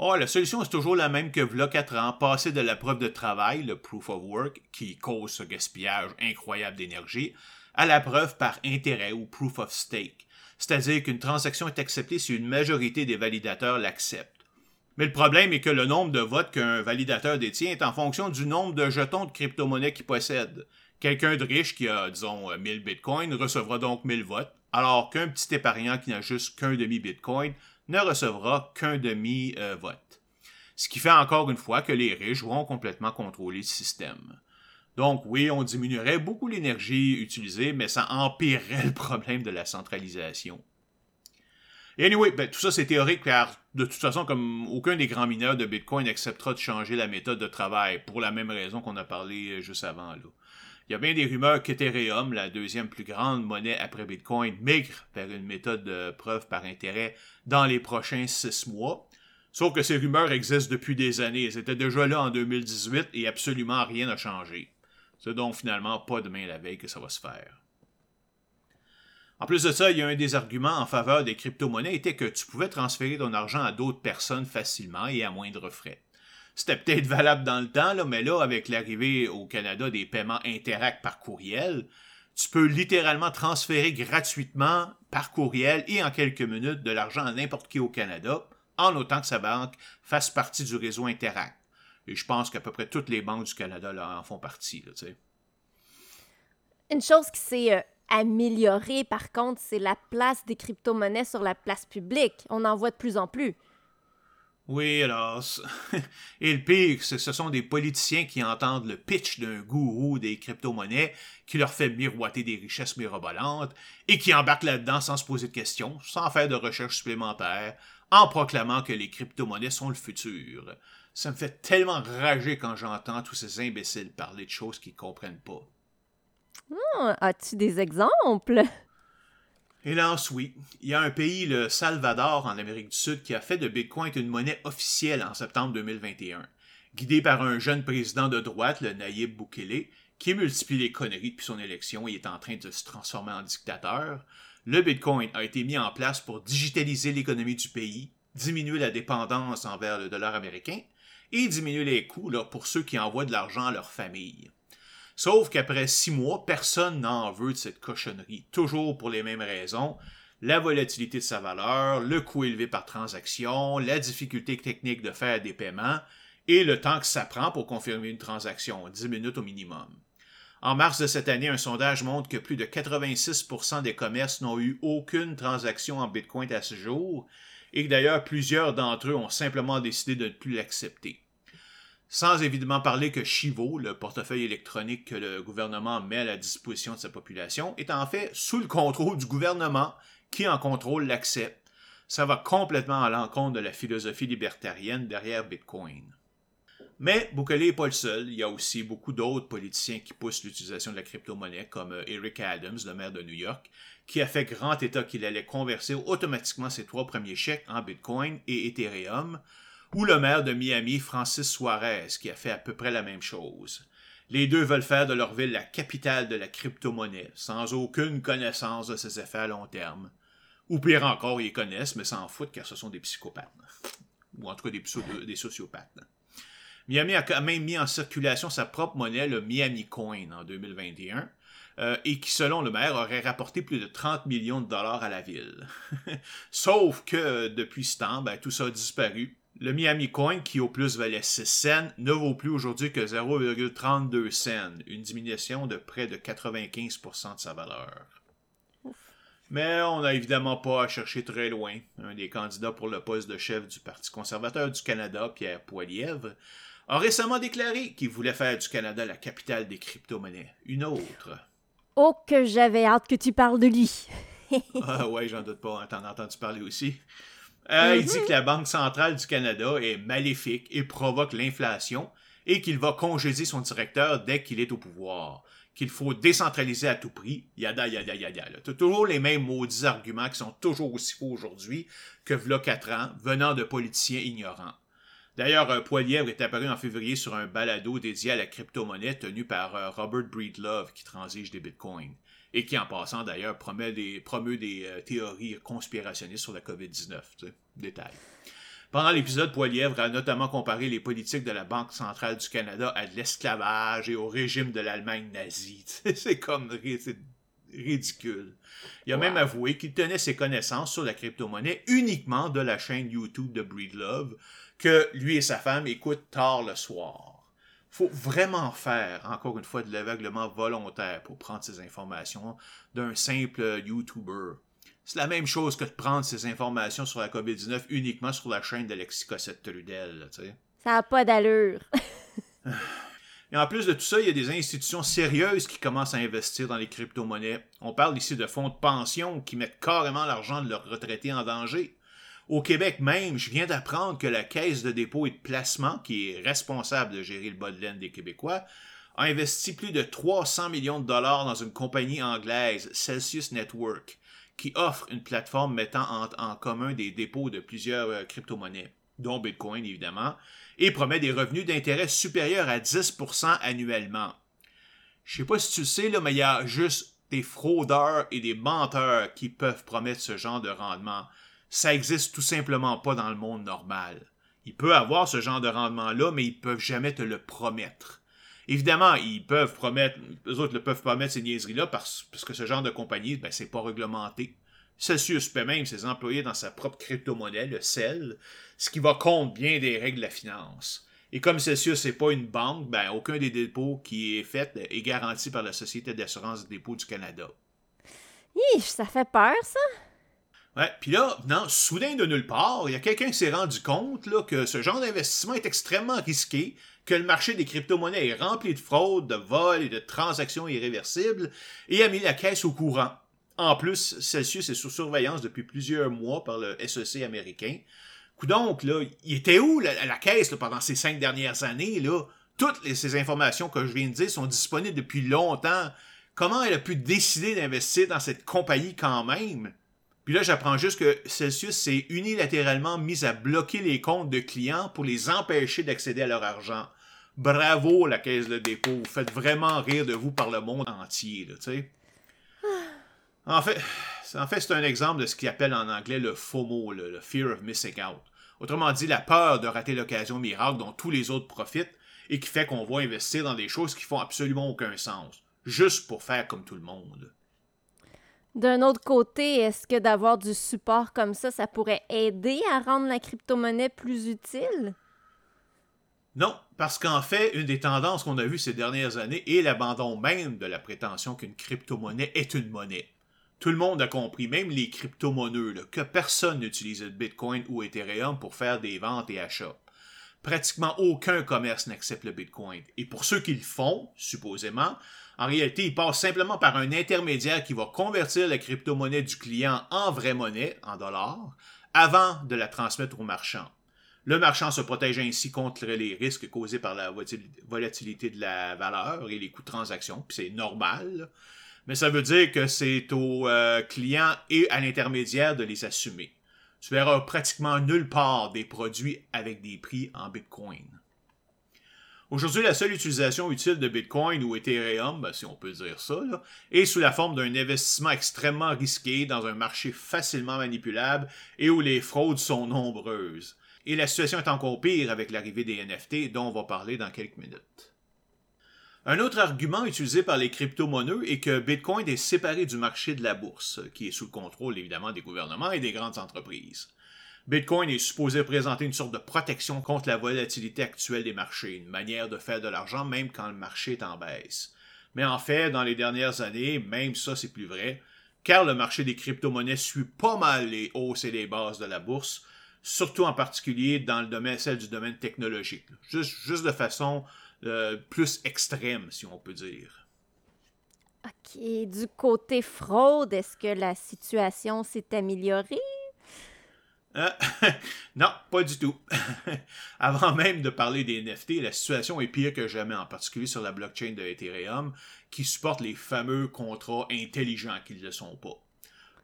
Oh, la solution est toujours la même que v'là 4 ans, passer de la preuve de travail, le proof of work, qui cause ce gaspillage incroyable d'énergie, à la preuve par intérêt ou proof of stake, c'est-à-dire qu'une transaction est acceptée si une majorité des validateurs l'acceptent. Mais le problème est que le nombre de votes qu'un validateur détient est en fonction du nombre de jetons de crypto-monnaie qu'il possède. Quelqu'un de riche qui a, disons, 1000 bitcoins recevra donc 1000 votes, alors qu'un petit épargnant qui n'a juste qu'un demi-bitcoin ne recevra qu'un demi-vote. Ce qui fait encore une fois que les riches vont complètement contrôler le système. Donc oui, on diminuerait beaucoup l'énergie utilisée, mais ça empirerait le problème de la centralisation. Et anyway, ben, tout ça c'est théorique car de toute façon, comme aucun des grands mineurs de Bitcoin n'acceptera de changer la méthode de travail pour la même raison qu'on a parlé euh, juste avant. Il y a bien des rumeurs qu'Ethereum, la deuxième plus grande monnaie après Bitcoin, migre vers une méthode de preuve par intérêt dans les prochains six mois. Sauf que ces rumeurs existent depuis des années. C'était déjà là en 2018 et absolument rien n'a changé. C'est donc finalement pas demain la veille que ça va se faire. En plus de ça, il y a un des arguments en faveur des crypto-monnaies était que tu pouvais transférer ton argent à d'autres personnes facilement et à moindre frais. C'était peut-être valable dans le temps, là, mais là, avec l'arrivée au Canada des paiements Interact par courriel, tu peux littéralement transférer gratuitement par courriel et en quelques minutes de l'argent à n'importe qui au Canada, en autant que sa banque fasse partie du réseau Interact. Et je pense qu'à peu près toutes les banques du Canada en font partie. Une chose qui s'est euh, améliorée, par contre, c'est la place des crypto-monnaies sur la place publique. On en voit de plus en plus. Oui, alors. Et le pire, que ce sont des politiciens qui entendent le pitch d'un gourou des crypto-monnaies qui leur fait miroiter des richesses mirobolantes et qui embarquent là-dedans sans se poser de questions, sans faire de recherche supplémentaire, en proclamant que les crypto-monnaies sont le futur. Ça me fait tellement rager quand j'entends tous ces imbéciles parler de choses qu'ils comprennent pas. Ah, as-tu des exemples? Hélas, oui. Il y a un pays, le Salvador, en Amérique du Sud, qui a fait de Bitcoin une monnaie officielle en septembre 2021. Guidé par un jeune président de droite, le Nayib Bukele, qui multiplie les conneries depuis son élection et est en train de se transformer en dictateur, le Bitcoin a été mis en place pour digitaliser l'économie du pays, diminuer la dépendance envers le dollar américain et diminuer les coûts pour ceux qui envoient de l'argent à leur famille. Sauf qu'après six mois, personne n'en veut de cette cochonnerie, toujours pour les mêmes raisons. La volatilité de sa valeur, le coût élevé par transaction, la difficulté technique de faire des paiements et le temps que ça prend pour confirmer une transaction, 10 minutes au minimum. En mars de cette année, un sondage montre que plus de 86% des commerces n'ont eu aucune transaction en Bitcoin à ce jour, et que d'ailleurs plusieurs d'entre eux ont simplement décidé de ne plus l'accepter. Sans évidemment parler que Chivo, le portefeuille électronique que le gouvernement met à la disposition de sa population, est en fait sous le contrôle du gouvernement qui en contrôle l'accès. Ça va complètement à l'encontre de la philosophie libertarienne derrière Bitcoin. Mais Bukele n'est pas le seul. Il y a aussi beaucoup d'autres politiciens qui poussent l'utilisation de la crypto-monnaie, comme euh, Eric Adams, le maire de New York, qui a fait grand état qu'il allait converser automatiquement ses trois premiers chèques en Bitcoin et Ethereum, ou le maire de Miami, Francis Suarez, qui a fait à peu près la même chose. Les deux veulent faire de leur ville la capitale de la crypto-monnaie, sans aucune connaissance de ses effets à long terme. Ou pire encore, ils connaissent, mais s'en foutent car ce sont des psychopathes. Ou en tout cas des, sociopathes. Miami a même mis en circulation sa propre monnaie, le Miami Coin, en 2021. Euh, et qui, selon le maire, aurait rapporté plus de 30 millions de dollars à la ville. Sauf que depuis ce temps, ben, tout ça a disparu. Le Miami Coin, qui au plus valait 6 cents, ne vaut plus aujourd'hui que 0,32 cents, une diminution de près de 95% de sa valeur. Mais on n'a évidemment pas à chercher très loin. Un des candidats pour le poste de chef du Parti conservateur du Canada, Pierre Poilievre, a récemment déclaré qu'il voulait faire du Canada la capitale des crypto-monnaies. Une autre. Oh, que j'avais hâte que tu parles de lui. ah ouais, j'en doute pas, t'en as entendu parler aussi. Euh, il dit mhm. que la Banque centrale du Canada est maléfique et provoque l'inflation et qu'il va congédier son directeur dès qu'il est au pouvoir. Qu'il faut décentraliser à tout prix, yada yada yada. T'as toujours les mêmes maudits arguments qui sont toujours aussi faux aujourd'hui que v'là quatre ans, venant de politiciens ignorants. D'ailleurs, euh, Poilièvre est apparu en février sur un balado dédié à la crypto-monnaie tenu par euh, Robert Breedlove qui transige des bitcoins et qui, en passant d'ailleurs, promeut des, promeut des euh, théories conspirationnistes sur la COVID-19. Détail. Pendant l'épisode, Poilièvre a notamment comparé les politiques de la Banque centrale du Canada à de l'esclavage et au régime de l'Allemagne nazie. c'est comme ridicule. Il a même avoué qu'il tenait ses connaissances sur la crypto-monnaie uniquement de la chaîne YouTube de Breedlove, que lui et sa femme écoutent tard le soir faut vraiment faire, encore une fois, de l'aveuglement volontaire pour prendre ces informations d'un simple YouTuber. C'est la même chose que de prendre ces informations sur la COVID-19 uniquement sur la chaîne d'Alexis Cossette-Trudel, tu sais. Ça n'a pas d'allure. Et en plus de tout ça, il y a des institutions sérieuses qui commencent à investir dans les crypto-monnaies. On parle ici de fonds de pension qui mettent carrément l'argent de leurs retraités en danger. Au Québec même, je viens d'apprendre que la Caisse de dépôt et de placement, qui est responsable de gérer le bas des Québécois, a investi plus de 300 millions de dollars dans une compagnie anglaise, Celsius Network, qui offre une plateforme mettant en, commun des dépôts de plusieurs euh, crypto-monnaies, dont Bitcoin évidemment, et promet des revenus d'intérêt supérieurs à 10% annuellement. Je sais pas si tu le sais, mais il y a juste des fraudeurs et des menteurs qui peuvent promettre ce genre de rendement. Ça existe tout simplement pas dans le monde normal. Il peut avoir ce genre de rendement-là, mais ils peuvent jamais te le promettre. Évidemment, ils peuvent promettre, les autres ne peuvent pas mettre ces niaiseries-là parce, que ce genre de compagnie, ben, c'est pas réglementé. Celsius paie même ses employés dans sa propre crypto-monnaie, le CEL, ce qui va contre bien des règles de la finance. Et comme Celsius n'est pas une banque, ben, aucun des dépôts qui est fait est garanti par la Société d'assurance des dépôts du Canada. Hi, ça fait peur, ça? Puis là, non, soudain de nulle part, il y a quelqu'un qui s'est rendu compte que ce genre d'investissement est extrêmement risqué, que le marché des crypto-monnaies est rempli de fraudes, de vols et de transactions irréversibles, et a mis la caisse au courant. En plus, Celsius est sous surveillance depuis plusieurs mois par le SEC américain. Donc, là, il était où la, la caisse pendant ces cinq dernières années? Là? Toutes ces informations que je viens de dire sont disponibles depuis longtemps. Comment elle a pu décider d'investir dans cette compagnie quand même? Puis là, j'apprends juste que Celsius s'est unilatéralement mis à bloquer les comptes de clients pour les empêcher d'accéder à leur argent. Bravo, la caisse de dépôt. Vous faites vraiment rire de vous par le monde entier, tu sais. En fait, en fait c'est un exemple de ce qu'ils appellent en anglais le FOMO, le, Fear of Missing Out. Autrement dit, la peur de rater l'occasion miracle dont tous les autres profitent et qui fait qu'on va investir dans des choses qui font absolument aucun sens, juste pour faire comme tout le monde. D'un autre côté, est-ce que d'avoir du support comme ça, ça pourrait aider à rendre la crypto-monnaie plus utile? Non, parce qu'en fait, une des tendances qu'on a vues ces dernières années est l'abandon même de la prétention qu'une crypto-monnaie est une monnaie. Tout le monde a compris, même les crypto-monneux, que personne n'utilise le Bitcoin ou Ethereum pour faire des ventes et achats. Pratiquement aucun commerce n'accepte le Bitcoin. Et pour ceux qui le font, supposément, en réalité, ils passent simplement par un intermédiaire qui va convertir la crypto-monnaie du client en vraie monnaie, en dollars, avant de la transmettre au marchand. Le marchand se protège ainsi contre les risques causés par la volatilité de la valeur et les coûts de transaction, puis c'est normal mais ça veut dire que c'est au euh, client et à l'intermédiaire de les assumer. Tu verras pratiquement nulle part des produits avec des prix en Bitcoin. Aujourd'hui, la seule utilisation utile de Bitcoin ou Ethereum, ben, si on peut dire ça, est sous la forme d'un investissement extrêmement risqué dans un marché facilement manipulable et où les fraudes sont nombreuses. Et la situation est encore pire avec l'arrivée des NFT dont on va parler dans quelques minutes. Un autre argument utilisé par les crypto-monnaies est que Bitcoin est séparé du marché de la bourse, qui est sous le contrôle évidemment des gouvernements et des grandes entreprises. Bitcoin est supposé présenter une sorte de protection contre la volatilité actuelle des marchés, une manière de faire de l'argent même quand le marché est en baisse. Mais en fait, dans les dernières années, même ça c'est plus vrai, car le marché des crypto-monnaies suit pas mal les hausses et les basses de la bourse, surtout en particulier dans le domaine, celle du domaine technologique. Juste, juste de façon euh, plus extrême, si on peut dire. OK. Du côté fraude, est-ce que la situation s'est améliorée? Euh, non, pas du tout. Avant même de parler des NFT, la situation est pire que jamais, en particulier sur la blockchain de Ethereum, qui supporte les fameux contrats intelligents qu'ils ne sont pas.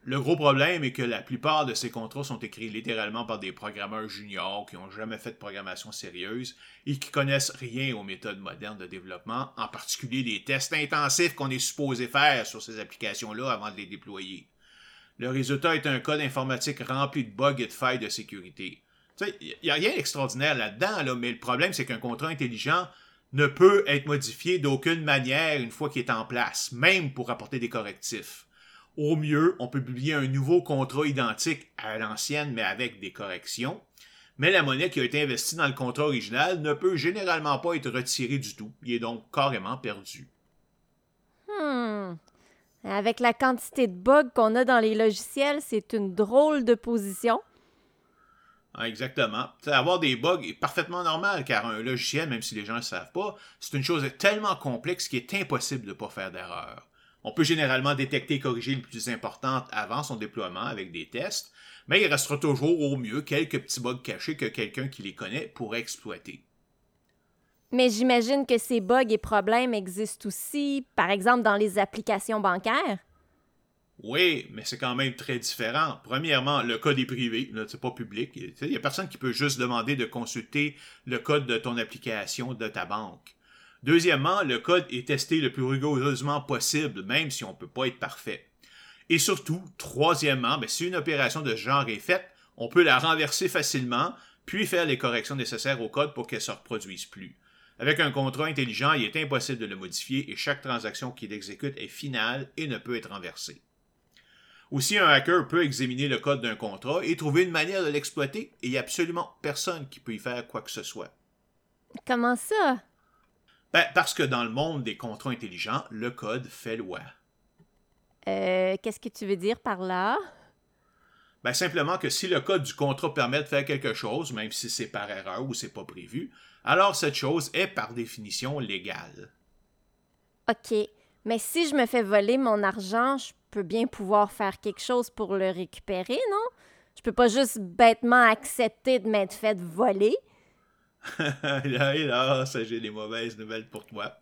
Le gros problème est que la plupart de ces contrats sont écrits littéralement par des programmeurs juniors qui n'ont jamais fait de programmation sérieuse et qui connaissent rien aux méthodes modernes de développement, en particulier les tests intensifs qu'on est supposé faire sur ces applications-là avant de les déployer. Le résultat est un code informatique rempli de bugs et de failles de sécurité. Il n'y a rien d'extraordinaire là-dedans, là, mais le problème, c'est qu'un contrat intelligent ne peut être modifié d'aucune manière une fois qu'il est en place, même pour apporter des correctifs. Au mieux, on peut publier un nouveau contrat identique à l'ancienne, mais avec des corrections. Mais la monnaie qui a été investie dans le contrat original ne peut généralement pas être retirée du tout. Il est donc carrément perdu. Hmm. Avec la quantité de bugs qu'on a dans les logiciels, c'est une drôle de position. Ah, exactement. avoir des bugs est parfaitement normal car un logiciel, même si les gens ne le savent pas, c'est une chose tellement complexe qu'il est impossible de ne pas faire d'erreur. On peut généralement détecter et corriger les plus importantes avant son déploiement avec des tests, mais il restera toujours au mieux quelques petits bugs cachés que quelqu'un qui les connaît pourrait exploiter. Mais j'imagine que ces bugs et problèmes existent aussi, par exemple, dans les applications bancaires. Oui, mais c'est quand même très différent. Premièrement, le code est privé, c'est pas public. Il n'y a personne qui peut juste demander de consulter le code de ton application de ta banque. Deuxièmement, le code est testé le plus rigoureusement possible, même si on ne peut pas être parfait. Et surtout, troisièmement, ben, si une opération de ce genre est faite, on peut la renverser facilement, puis faire les corrections nécessaires au code pour qu'elle ne se reproduise plus. Avec un contrat intelligent, il est impossible de le modifier et chaque transaction qu'il exécute est finale et ne peut être renversée. Aussi, un hacker peut examiner le code d'un contrat et trouver une manière de l'exploiter et il n'y a absolument personne qui peut y faire quoi que ce soit. Comment ça? Ben, parce que dans le monde des contrats intelligents, le code fait loi. Euh, qu'est-ce que tu veux dire par là? Ben, simplement que si le code du contrat permet de faire quelque chose, même si c'est par erreur ou c'est pas prévu, alors cette chose est par définition légale. OK. Mais si je me fais voler mon argent, je peux bien pouvoir faire quelque chose pour le récupérer, non? Je peux pas juste bêtement accepter de m'être fait voler. là, là, ça j'ai des mauvaises nouvelles pour toi.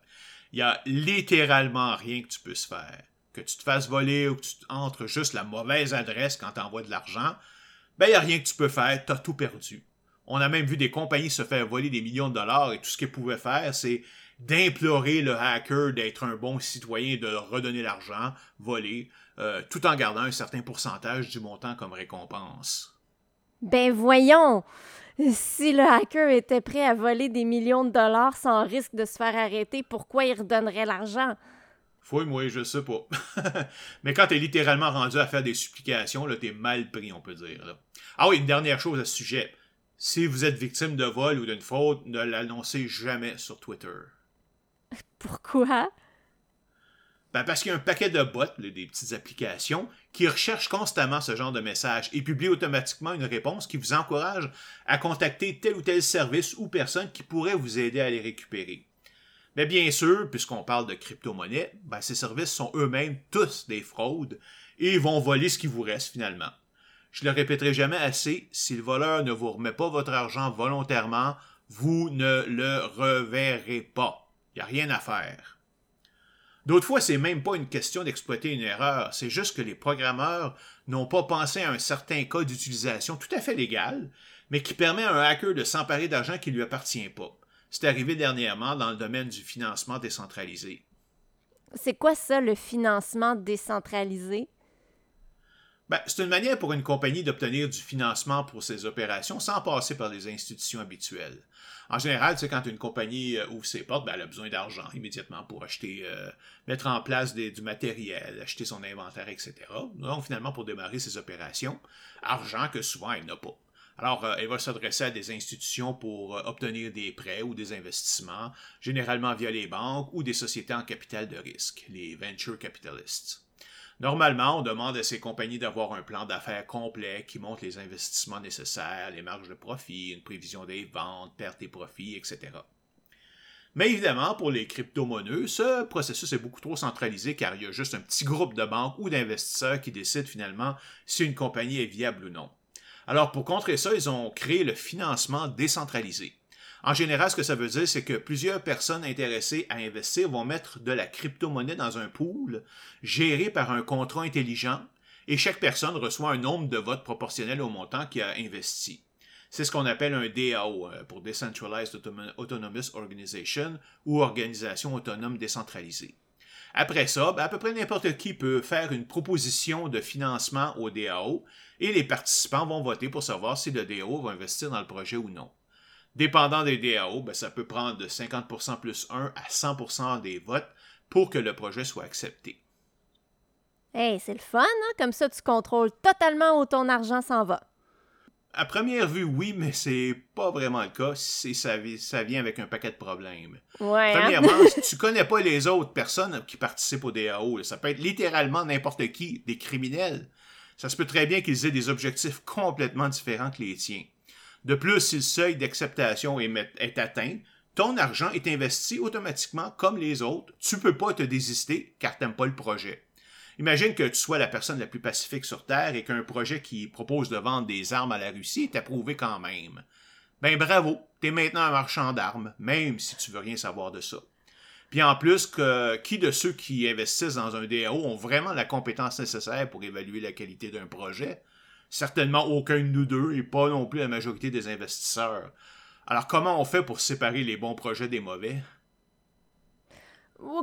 Il y a littéralement rien que tu puisses faire. Que tu te fasses voler ou que tu entres juste la mauvaise adresse quand tu envoies de l'argent, ben il n'y a rien que tu peux faire, tu as tout perdu. On a même vu des compagnies se faire voler des millions de dollars et tout ce qu'elles pouvaient faire, c'est d'implorer le hacker d'être un bon citoyen, de redonner l'argent volé, euh, tout en gardant un certain pourcentage du montant comme récompense. Ben voyons! Si le hacker était prêt à voler des millions de dollars sans risque de se faire arrêter, pourquoi il redonnerait l'argent? Fouille-moi, je sais pas. Mais quand t'es littéralement rendu à faire des supplications, là, t'es mal pris, on peut dire. Ah oui, une dernière chose à ce sujet. Si vous êtes victime de vol ou d'une faute, ne l'annoncez jamais sur Twitter. Pourquoi? Ben parce qu'il y a un paquet de bots, des petites applications, qui recherchent constamment ce genre de message et publient automatiquement une réponse qui vous encourage à contacter tel ou tel service ou personne qui pourrait vous aider à les récupérer. Mais bien sûr, puisqu'on parle de crypto-monnaie, ben ces services sont eux-mêmes tous des fraudes et vont voler ce qui vous reste finalement. Je le répéterai jamais assez, si le voleur ne vous remet pas votre argent volontairement, vous ne le reverrez pas. Il n'y a rien à faire. D'autres fois, c'est même pas une question d'exploiter une erreur, c'est juste que les programmeurs n'ont pas pensé à un certain cas d'utilisation tout à fait légal, mais qui permet à un hacker de s'emparer d'argent qui lui appartient pas. C'est arrivé dernièrement dans le domaine du financement décentralisé. C'est quoi ça, le financement décentralisé? Ben, c'est une manière pour une compagnie d'obtenir du financement pour ses opérations sans passer par les institutions habituelles. En général, c'est quand une compagnie euh, ouvre ses portes, ben, elle a besoin d'argent immédiatement pour acheter, euh, mettre en place du matériel, acheter son inventaire, etc. Donc, finalement, pour démarrer ses opérations, argent que souvent elle n'a pas. Alors, euh, elle va s'adresser à des institutions pour obtenir des prêts ou des investissements, généralement via les banques ou des sociétés en capital de risque, les venture capitalists. Normalement, on demande à ces compagnies d'avoir un plan d'affaires complet qui montre les investissements nécessaires, les marges de profit, une prévision des ventes, pertes et profits, etc. Mais évidemment, pour les crypto-monnaies, ce processus est beaucoup trop centralisé car il y a juste un petit groupe de banques ou d'investisseurs qui décident finalement si une compagnie est viable ou non. Alors pour contrer ça, ils ont créé le financement décentralisé. En général, ce que ça veut dire, c'est que plusieurs personnes intéressées à investir vont mettre de la crypto-monnaie dans un pool géré par un contrat intelligent et chaque personne reçoit un nombre de votes proportionnel au montant qu'il a investi. C'est ce qu'on appelle un DAO euh, pour Decentralized Autonomous Organization ou Organisation autonome décentralisée. Après ça, ben, à peu près n'importe qui peut faire une proposition de financement au DAO et les participants vont voter pour savoir si le DAO va investir dans le projet ou non. Dépendant des DAO, ben, ça peut prendre de 50% plus 1 à 100% des votes pour que le projet soit accepté. Hey, c'est le fun, hein? Comme ça, tu contrôles totalement où ton argent s'en va. À première vue, oui, mais c'est pas vraiment le cas. C'est ça, ça vient avec un paquet de problèmes. Ouais. hein? Premièrement, si tu connais pas les autres personnes qui participent au DAO, ça peut être littéralement n'importe qui, des criminels. Ça se peut très bien qu'ils aient des objectifs complètement différents que les tiens. De plus, si le seuil d'acceptation est, atteint, ton argent est investi automatiquement comme les autres. Tu peux pas te désister car t'aimes pas le projet. Imagine que tu sois la personne la plus pacifique sur Terre et qu'un projet qui propose de vendre des armes à la Russie est approuvé quand même. Ben bravo, t'es maintenant un marchand d'armes, même si tu veux rien savoir de ça. Puis en plus, qui de ceux qui investissent dans un DAO ont vraiment la compétence nécessaire pour évaluer la qualité d'un projet? Certainement aucun de nous deux et pas non plus la majorité des investisseurs. Alors comment on fait pour séparer les bons projets des mauvais?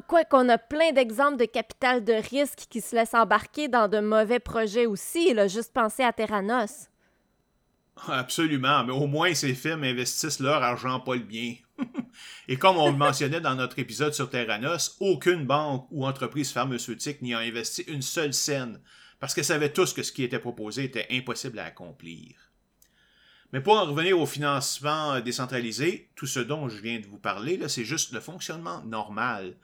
Quoi qu'on a plein d'exemples de capital de risque qui se laissent embarquer dans de mauvais projets aussi. Là. Juste penser à Terranos. Absolument, mais au moins ces firmes investissent leur argent pas le bien. Et comme on le mentionnait dans notre épisode sur Terranos, aucune banque ou entreprise pharmaceutique n'y a investi une seule scène, parce qu'elle savait tous que ce qui était proposé était impossible à accomplir. Mais pour en revenir au financement décentralisé, tout ce dont je viens de vous parler, c'est juste le fonctionnement normal.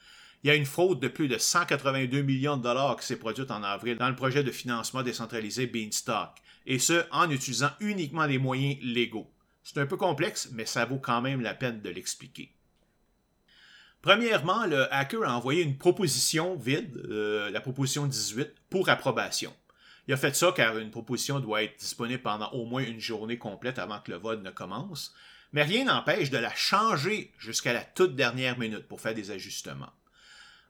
Il y a une fraude de plus de 182 millions de dollars qui s'est produite en avril dans le projet de financement décentralisé Beanstalk, et ce, en utilisant uniquement des moyens légaux. C'est un peu complexe, mais ça vaut quand même la peine de l'expliquer. Premièrement, le hacker a envoyé une proposition vide, euh, la proposition 18, pour approbation. Il a fait ça car une proposition doit être disponible pendant au moins une journée complète avant que le vote ne commence, mais rien n'empêche de la changer jusqu'à la toute dernière minute pour faire des ajustements.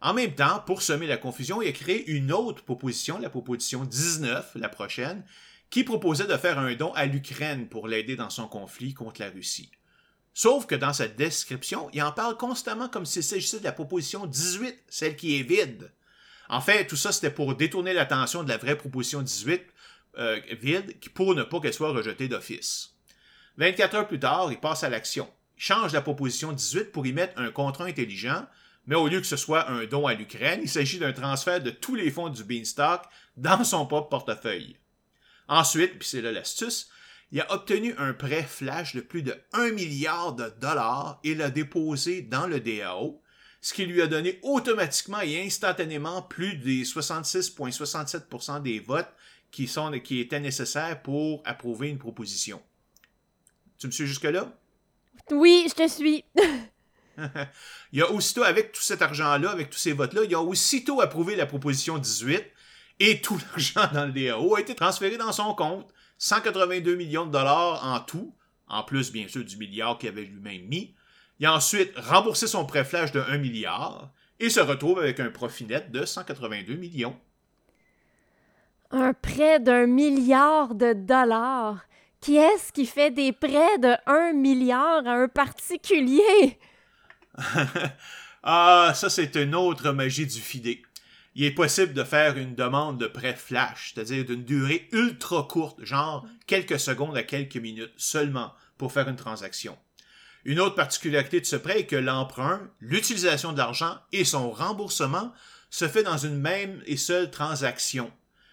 En même temps, pour semer la confusion, il a créé une autre proposition, la proposition 19, la prochaine, qui proposait de faire un don à l'Ukraine pour l'aider dans son conflit contre la Russie. Sauf que dans sa description, il en parle constamment comme s'il s'agissait de la proposition 18, celle qui est vide. En fait, tout ça, c'était pour détourner l'attention de la vraie proposition 18, euh, vide, pour ne pas qu'elle soit rejetée d'office. 24 heures plus tard, il passe à l'action. Il change la proposition 18 pour y mettre un contrat intelligent, mais au lieu que ce soit un don à l'Ukraine, il s'agit d'un transfert de tous les fonds du Beanstalk dans son propre portefeuille. Ensuite, puis c'est là l'astuce, il a obtenu un prêt flash de plus de 1 milliard de dollars et l'a déposé dans le DAO, ce qui lui a donné automatiquement et instantanément plus des 66,67% des votes qui, sont, qui étaient nécessaires pour approuver une proposition. Tu me suis jusque-là? Oui, je te suis. Il a aussitôt, avec tout cet argent-là, avec tous ces votes-là, il a aussitôt approuvé la proposition 18 et tout l'argent dans le DAO a été transféré dans son compte. 182 millions de dollars en tout, en plus bien sûr du milliard qu'il avait lui-même mis. Il a ensuite remboursé son prêt flash de 1 milliard et se retrouve avec un profit net de 182 millions. Un prêt d'un milliard de dollars. Qui est-ce qui fait des prêts de 1 milliard à un particulier? ah, ça c'est une autre magie du FIDE. Il est possible de faire une demande de prêt flash, c'est-à-dire d'une durée ultra courte, genre quelques secondes à quelques minutes seulement pour faire une transaction. Une autre particularité de ce prêt est que l'emprunt, l'utilisation de l'argent et son remboursement se fait dans une même et seule transaction.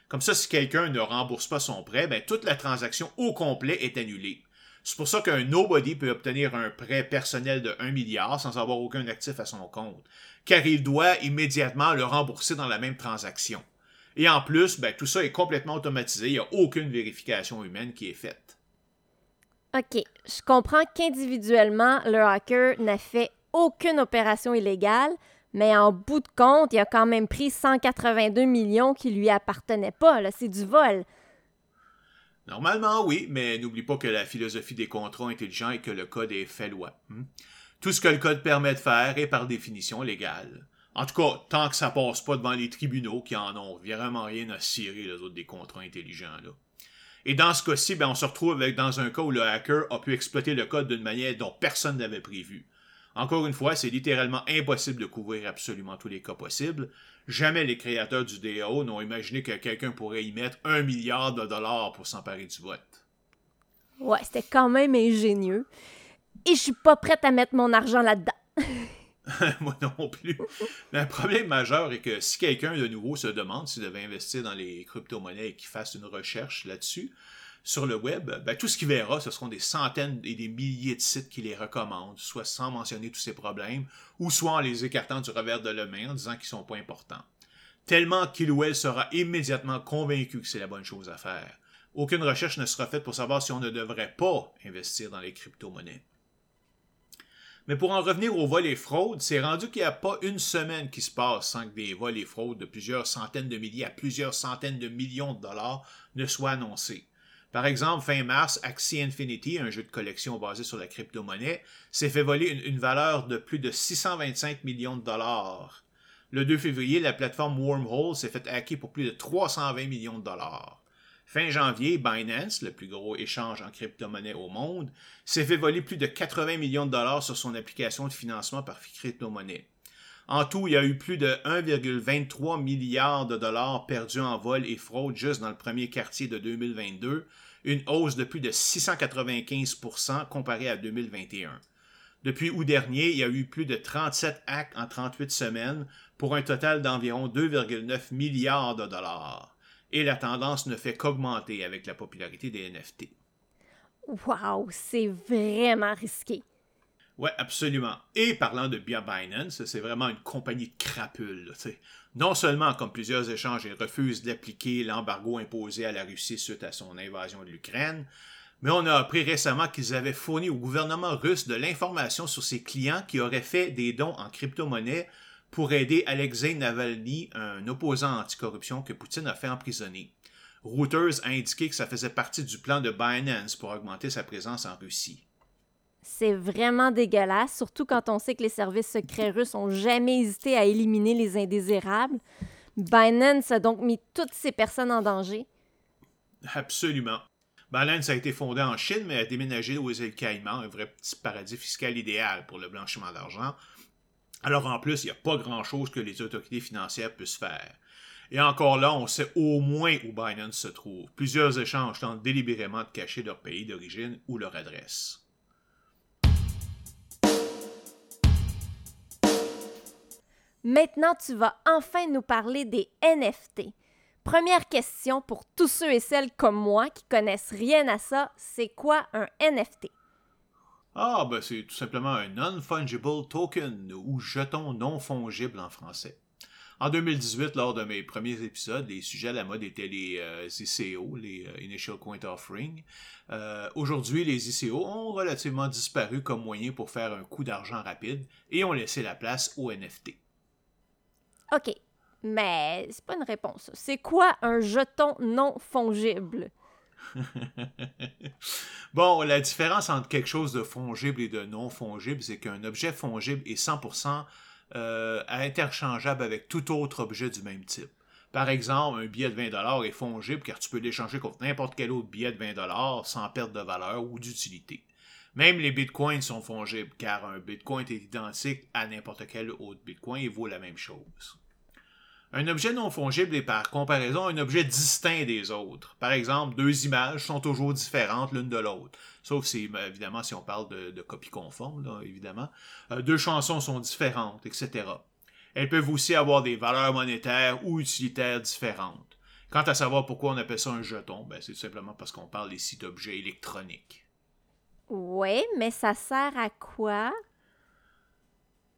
Comme ça, si quelqu'un ne rembourse pas son prêt, ben, toute la transaction au complet est annulée. C'est pour ça qu'un nobody peut obtenir un prêt personnel de 1 milliard sans avoir aucun actif à son compte, car il doit immédiatement le rembourser dans la même transaction. Et en plus, ben, tout ça est complètement automatisé, il n'y a aucune vérification humaine qui est faite. OK, je comprends qu'individuellement, le hacker n'a fait aucune opération illégale, mais en bout de compte, il a quand même pris 182 millions qui lui appartenaient pas. C'est du vol. Normalement, oui, mais n'oublie pas que la philosophie des contrats intelligents est que le code est fait loi. hmm? Tout ce que le code permet de faire est par définition légal. En tout cas, tant que ça passe pas devant les tribunaux qui en ont vraiment rien à cirer, les autres, des contrats intelligents, là. Et dans ce cas-ci, ben, on se retrouve avec, dans un cas où le hacker a pu exploiter le code d'une manière dont personne n'avait prévu. Encore une fois, c'est littéralement impossible de couvrir absolument tous les cas possibles. Jamais les créateurs du DAO n'ont imaginé que quelqu'un pourrait y mettre un milliard de dollars pour s'emparer du vote. Ouais, c'était quand même ingénieux. Et je suis pas prête à mettre mon argent là-dedans. Moi non plus. Mais un problème majeur est que si quelqu'un de nouveau se demande s'il devait investir dans les crypto-monnaies et qu'il fasse une recherche là-dessus, sur le web, ben, tout ce qu'il verra, ce seront des centaines et des milliers de sites qui les recommandent, soit sans mentionner tous ces problèmes, ou soit en les écartant du revers de la main en disant qu'ils sont pas importants. Tellement qu'il ou elle sera immédiatement convaincu que c'est la bonne chose à faire. Aucune recherche ne sera faite pour savoir si on ne devrait pas investir dans les crypto-monnaies. Mais pour en revenir aux vols et fraudes, c'est rendu qu'il n'y a pas une semaine qui se passe sans que des vols et fraudes de plusieurs centaines de milliers à plusieurs centaines de millions de dollars ne soient annoncés. Par exemple, fin mars, Axie Infinity, un jeu de collection basé sur la crypto-monnaie, s'est fait voler une, valeur de plus de 625 millions de dollars. Le 2 février, la plateforme Wormhole s'est fait hacker pour plus de 320 millions de dollars. Fin janvier, Binance, le plus gros échange en crypto-monnaie au monde, s'est fait voler plus de 80 millions de dollars sur son application de financement par crypto-monnaie. En tout, il y a eu plus de 1,23 milliard de dollars perdus en vol et fraude juste dans le premier quartier de 2022, une hausse de plus de 695% comparé à 2021. Depuis août dernier, il y a eu plus de 37 hacks en 38 semaines pour un total d'environ 2,9 milliards de dollars. Et la tendance ne fait qu'augmenter avec la popularité des NFT. Wow, c'est vraiment risqué. Oui, absolument. Et parlant de Binance, c'est vraiment une compagnie de crapules. non seulement, comme plusieurs échanges, ils refusent d'appliquer l'embargo imposé à la Russie suite à son invasion de l'Ukraine, mais on a appris récemment qu'ils avaient fourni au gouvernement russe de l'information sur ses clients qui auraient fait des dons en crypto-monnaie pour aider Alexei Navalny, un opposant anticorruption que Poutine a fait emprisonner. Reuters a indiqué que ça faisait partie du plan de Binance pour augmenter sa présence en Russie. C'est vraiment dégueulasse, surtout quand on sait que les services secrets russes ont jamais hésité à éliminer les indésirables. Binance a donc mis toutes ces personnes en danger. Absolument. Binance a été fondée en Chine, mais a déménagé aux îles Caïmans, un vrai petit paradis fiscal idéal pour le blanchiment d'argent. Alors en plus, il n'y a pas grand-chose que les autorités financières puissent faire. Et encore là, on sait au moins où Binance se trouve. Plusieurs échanges tentent délibérément de cacher leur pays d'origine ou leur adresse. Maintenant, tu vas enfin nous parler des NFT. Première question pour tous ceux et celles comme moi qui connaissent rien à ça, c'est quoi un NFT? Ah, ben c'est tout simplement un non-fungible token ou jeton non fongible en français. En 2018, lors de mes premiers épisodes, les sujets à la mode étaient les euh, ICO, les euh, Initial Coin Offering. Euh, aujourd'hui, les ICO ont relativement disparu comme moyen pour faire un coup d'argent rapide et ont laissé la place aux NFT. OK, mais c'est pas une réponse. C'est quoi un jeton non fongible? bon, la différence entre quelque chose de fongible et de non fongible, c'est qu'un objet fongible est 100% euh, interchangeable avec tout autre objet du même type. Par exemple, un billet de 20$ est fongible car tu peux l'échanger contre n'importe quel autre billet de 20$ sans perte de valeur ou d'utilité. Même les bitcoins sont fongibles car un bitcoin est identique à n'importe quel autre bitcoin et vaut la même chose. Un objet non fongible est par comparaison un objet distinct des autres. Par exemple, deux images sont toujours différentes l'une de l'autre. Sauf si, ben, évidemment, si on parle de, de copies conformes, évidemment. Euh, deux chansons sont différentes, etc. Elles peuvent aussi avoir des valeurs monétaires ou utilitaires différentes. Quant à savoir pourquoi on appelle ça un jeton, ben, c'est tout simplement parce qu'on parle ici d'objets électroniques. Oui, mais ça sert à quoi?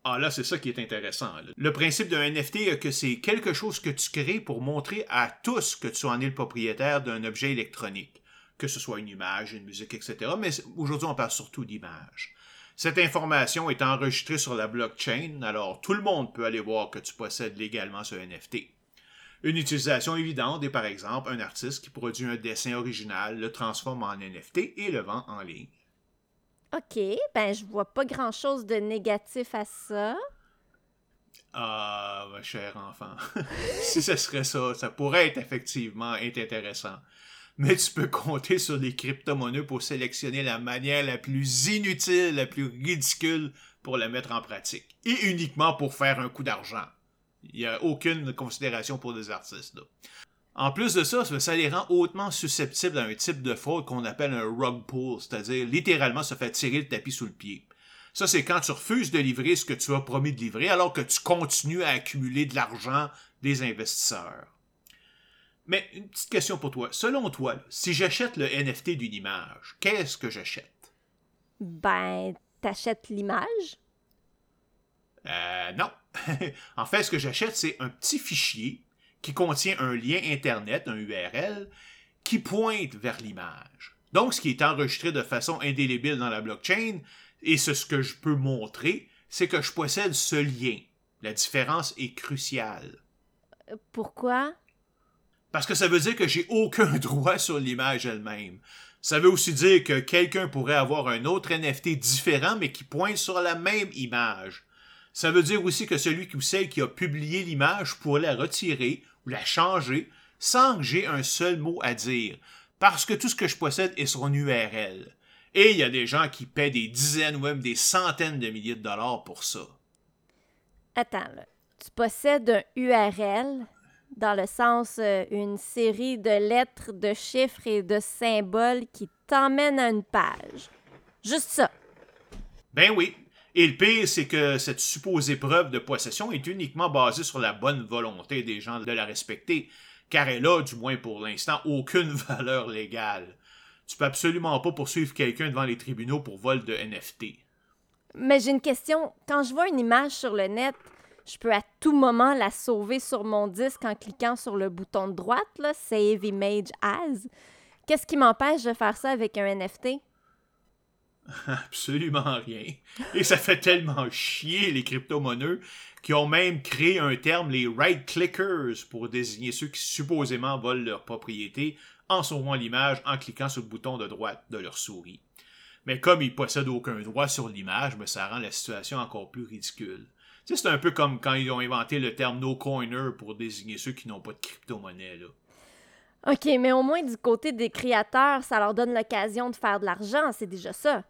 Ah là, c'est ça qui est intéressant. Le principe d'un NFT, que c'est quelque chose que tu crées pour montrer à tous que tu en es le propriétaire d'un objet électronique, que ce soit une image, une musique, etc. Mais aujourd'hui, on parle surtout d'images. Cette information est enregistrée sur la blockchain, alors tout le monde peut aller voir que tu possèdes légalement ce NFT. Une utilisation évidente est par exemple un artiste qui produit un dessin original, le transforme en NFT et le vend en ligne. OK, ben je vois pas grand-chose de négatif à ça. Ah, ma chère enfant. si ce serait ça, ça pourrait être effectivement intéressant. Mais tu peux compter sur les crypto-monnaies pour sélectionner la manière la plus inutile, la plus ridicule pour la mettre en pratique. Et uniquement pour faire un coup d'argent. Il n'y a aucune considération pour les artistes. Là. En plus de ça, ça les rend hautement susceptibles à un type de fraude qu'on appelle un rug pull, c'est-à-dire littéralement se faire tirer le tapis sous le pied. Ça, c'est quand tu refuses de livrer ce que tu as promis de livrer alors que tu continues à accumuler de l'argent des investisseurs. Mais une petite question pour toi. Selon toi, si j'achète le NFT d'une image, qu'est-ce que j'achète? Ben, t'achètes l'image? Euh, non. en fait, ce que j'achète, c'est un petit fichier qui contient un lien Internet, un URL, qui pointe vers l'image. Donc, ce qui est enregistré de façon indélébile dans la blockchain, et ce que je peux montrer, c'est que je possède ce lien. La différence est cruciale. Pourquoi? Parce que ça veut dire que j'ai aucun droit sur l'image elle-même. Ça veut aussi dire que quelqu'un pourrait avoir un autre NFT différent mais qui pointe sur la même image. Ça veut dire aussi que celui ou celle qui a publié l'image pourrait la retirer ou la changer sans que j'ai un seul mot à dire, parce que tout ce que je possède est son URL. Et il y a des gens qui paient des dizaines ou même des centaines de milliers de dollars pour ça. Attends, tu possèdes un URL dans le sens euh, une série de lettres, de chiffres et de symboles qui t'emmènent à une page. Juste ça. Ben oui, et le pire, c'est que cette supposée preuve de possession est uniquement basée sur la bonne volonté des gens de la respecter, car elle a, du moins pour l'instant, aucune valeur légale. Tu peux absolument pas poursuivre quelqu'un devant les tribunaux pour vol de NFT. Mais j'ai une question. Quand je vois une image sur le net, je peux à tout moment la sauver sur mon disque en cliquant sur le bouton de droite, Save Image As. Qu'est-ce qui m'empêche de faire ça avec un NFT? Absolument rien. Et ça fait tellement chier les crypto-monnaies qui ont même créé un terme, les right clickers, pour désigner ceux qui supposément volent leur propriété en sauvant l'image en cliquant sur le bouton de droite de leur souris. Mais comme ils possèdent aucun droit sur l'image, mais ça rend la situation encore plus ridicule. c'est un peu comme quand ils ont inventé le terme no coiner pour désigner ceux qui n'ont pas de crypto-monnaie. OK, mais au moins du côté des créateurs, ça leur donne l'occasion de faire de l'argent, c'est déjà ça.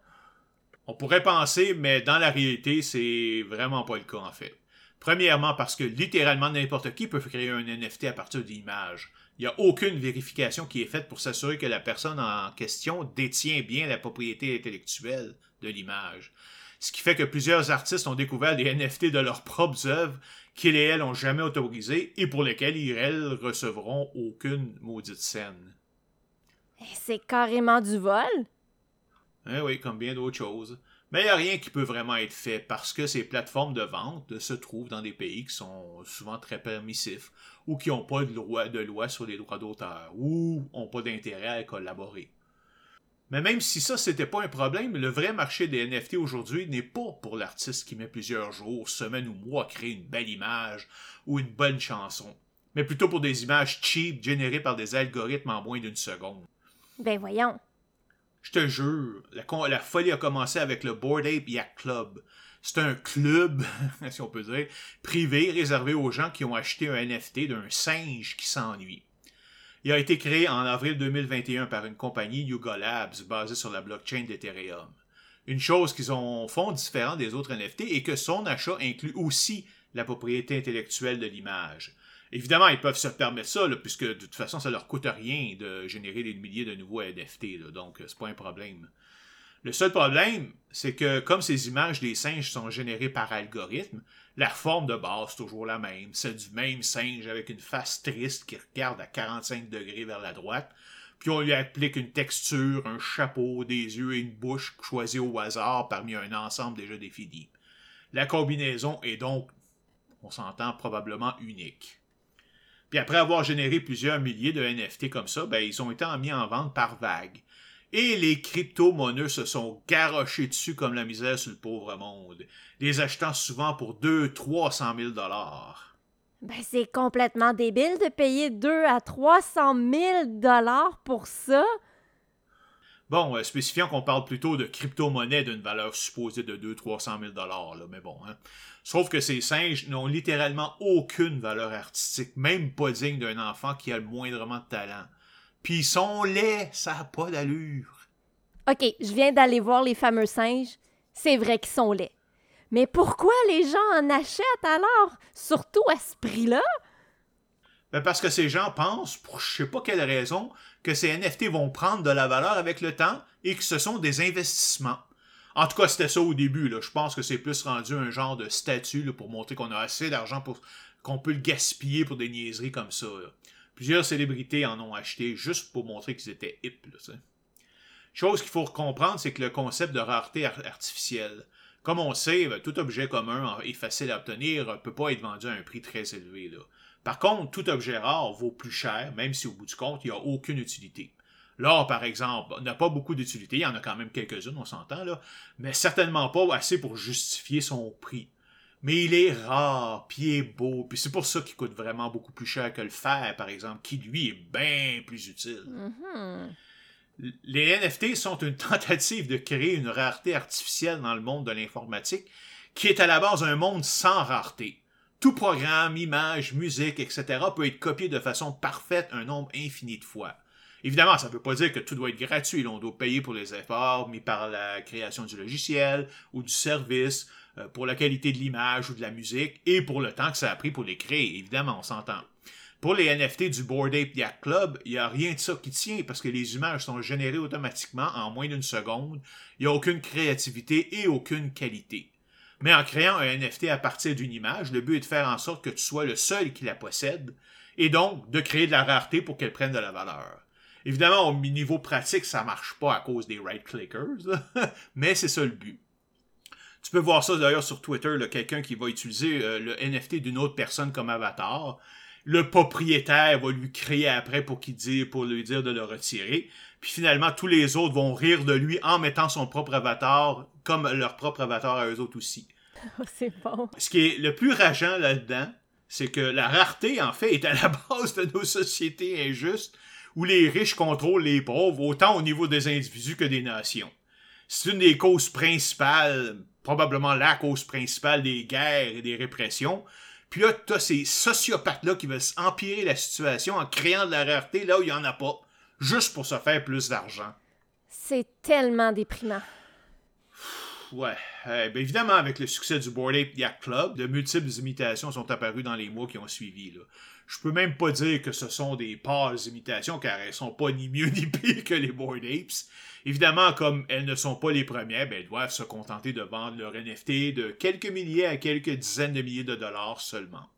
On pourrait penser, mais dans la réalité, c'est vraiment pas le cas en fait. Premièrement, parce que littéralement n'importe qui peut créer un NFT à partir d'images. Il n'y a aucune vérification qui est faite pour s'assurer que la personne en question détient bien la propriété intellectuelle de l'image. Ce qui fait que plusieurs artistes ont découvert des NFT de leurs propres œuvres qu'ils et elles n'ont jamais autorisées et pour lesquelles ils elles recevront aucune maudite scène. C'est carrément du vol? Eh oui, comme bien d'autres choses. Mais il n'y a rien qui peut vraiment être fait parce que ces plateformes de vente se trouvent dans des pays qui sont souvent très permissifs ou qui n'ont pas de loi, sur les droits d'auteur ou n'ont pas d'intérêt à collaborer. Mais même si ça, c'était pas un problème, le vrai marché des NFT aujourd'hui n'est pas pour l'artiste qui met plusieurs jours, semaines ou mois à créer une belle image ou une bonne chanson, mais plutôt pour des images cheap générées par des algorithmes en moins d'une seconde. Ben voyons. Je te jure, la, folie a commencé avec le Board Ape Yacht Club. C'est un club, si on peut dire, privé réservé aux gens qui ont acheté un NFT d'un singe qui s'ennuie. Il a été créé en avril 2021 par une compagnie Yuga Labs basée sur la blockchain d'Ethereum. Une chose qu'ils ont font différent des autres NFT est que son achat inclut aussi la propriété intellectuelle de l'image. Évidemment, ils peuvent se permettre ça, puisque de toute façon, ça leur coûte rien de générer des milliers de nouveaux NFT, donc c'est pas un problème. Le seul problème, c'est que comme ces images des singes sont générées par algorithme, la forme de base est toujours la même. C'est du même singe avec une face triste qui regarde à 45 degrés vers la droite, puis on lui applique une texture, un chapeau, des yeux et une bouche choisis au hasard parmi un ensemble déjà défini. La combinaison est donc, on s'entend, probablement unique. Après avoir généré plusieurs milliers de NFT comme ça, ben, ils ont été mis en vente par vague. Et les crypto-monnaies se sont garochés dessus comme la misère sur le pauvre monde, les achetant souvent pour 2 300 000 dollars. Ben, c'est complètement débile de payer 2 à 300 000 dollars pour ça. Bon, euh, spécifiant qu'on parle plutôt de crypto-monnaie d'une valeur supposée de 200-300 000 dollars, mais bon. Hein. Sauf que ces singes n'ont littéralement aucune valeur artistique, même pas digne d'un enfant qui a le moindrement de talent. Puis ils sont laids, ça n'a pas d'allure. OK, je viens d'aller voir les fameux singes. C'est vrai qu'ils sont laids. Mais pourquoi les gens en achètent alors, surtout à ce prix-là? Ben parce que ces gens pensent, pour je sais pas quelle raison, que ces NFT vont prendre de la valeur avec le temps et que ce sont des investissements. En tout cas, c'était ça au début. Là. Je pense que c'est plus rendu un genre de statut pour montrer qu'on a assez d'argent pour qu'on peut le gaspiller pour des niaiseries comme ça. Plusieurs célébrités en ont acheté juste pour montrer qu'ils étaient hip. Chose qu'il faut comprendre, c'est que le concept de rareté artificielle, comme on sait, ben, tout objet commun est facile à obtenir, ne peut pas être vendu à un prix très élevé. Par contre, tout objet rare vaut plus cher, même si au bout du compte, il n'y a aucune utilité. L'or, par exemple, n'a pas beaucoup d'utilité, il y en a quand même quelques-unes, on s'entend, là, mais certainement pas assez pour justifier son prix. Mais il est rare, puis il est beau, puis c'est pour ça qu'il coûte vraiment beaucoup plus cher que le fer, par exemple, qui lui est bien plus utile. Mm-hmm. Les NFT sont une tentative de créer une rareté artificielle dans le monde de l'informatique qui est à la base un monde sans rareté. Tout programme, image, musique, etc. peut être copié de façon parfaite un nombre infini de fois. Évidemment, ça ne veut pas dire que tout doit être gratuit. On doit payer pour les efforts mis par la création du logiciel ou du service, euh, pour la qualité de l'image ou de la musique, et pour le temps que ça a pris pour les créer. Évidemment, on s'entend. Pour les NFT du Board Ape Yacht Club, il n'y a rien de ça qui tient parce que les images sont générées automatiquement en moins d'une seconde. Il n'y a aucune créativité et aucune qualité. Mais en créant un NFT à partir d'une image, le but est de faire en sorte que tu sois le seul qui la possède et donc de créer de la rareté pour qu'elle prenne de la valeur. Évidemment, au niveau pratique, ça marche pas à cause des right clickers, mais c'est ça le but. Tu peux voir ça d'ailleurs sur Twitter, quelqu'un qui va utiliser euh, le NFT d'une autre personne comme avatar le propriétaire va lui créer après pour, qu'il pour lui dire de le retirer. Puis finalement, tous les autres vont rire de lui en mettant son propre avatar comme leur propre avatar à eux autres aussi. C'est bon. Ce qui est le plus rageant là-dedans, c'est que la rareté, en fait, est à la base de nos sociétés injustes où les riches contrôlent les pauvres, autant au niveau des individus que des nations. C'est une des causes principales, probablement la cause principale des guerres et des répressions, puis là, t'as ces sociopathes-là qui veulent empirer la situation en créant de la rareté là où il n'y en a pas, juste pour se faire plus d'argent. C'est tellement déprimant. Ouais. Eh ben, évidemment, avec le succès du Board Ape Yacht Club, de multiples imitations sont apparues dans les mois qui ont suivi. Là. Je peux même pas dire que ce sont des pâles imitations, car elles sont pas ni mieux ni pires que les Board Apes. Évidemment, comme elles ne sont pas les premières, ben, elles doivent se contenter de vendre leur NFT de quelques milliers à quelques dizaines de milliers de dollars seulement.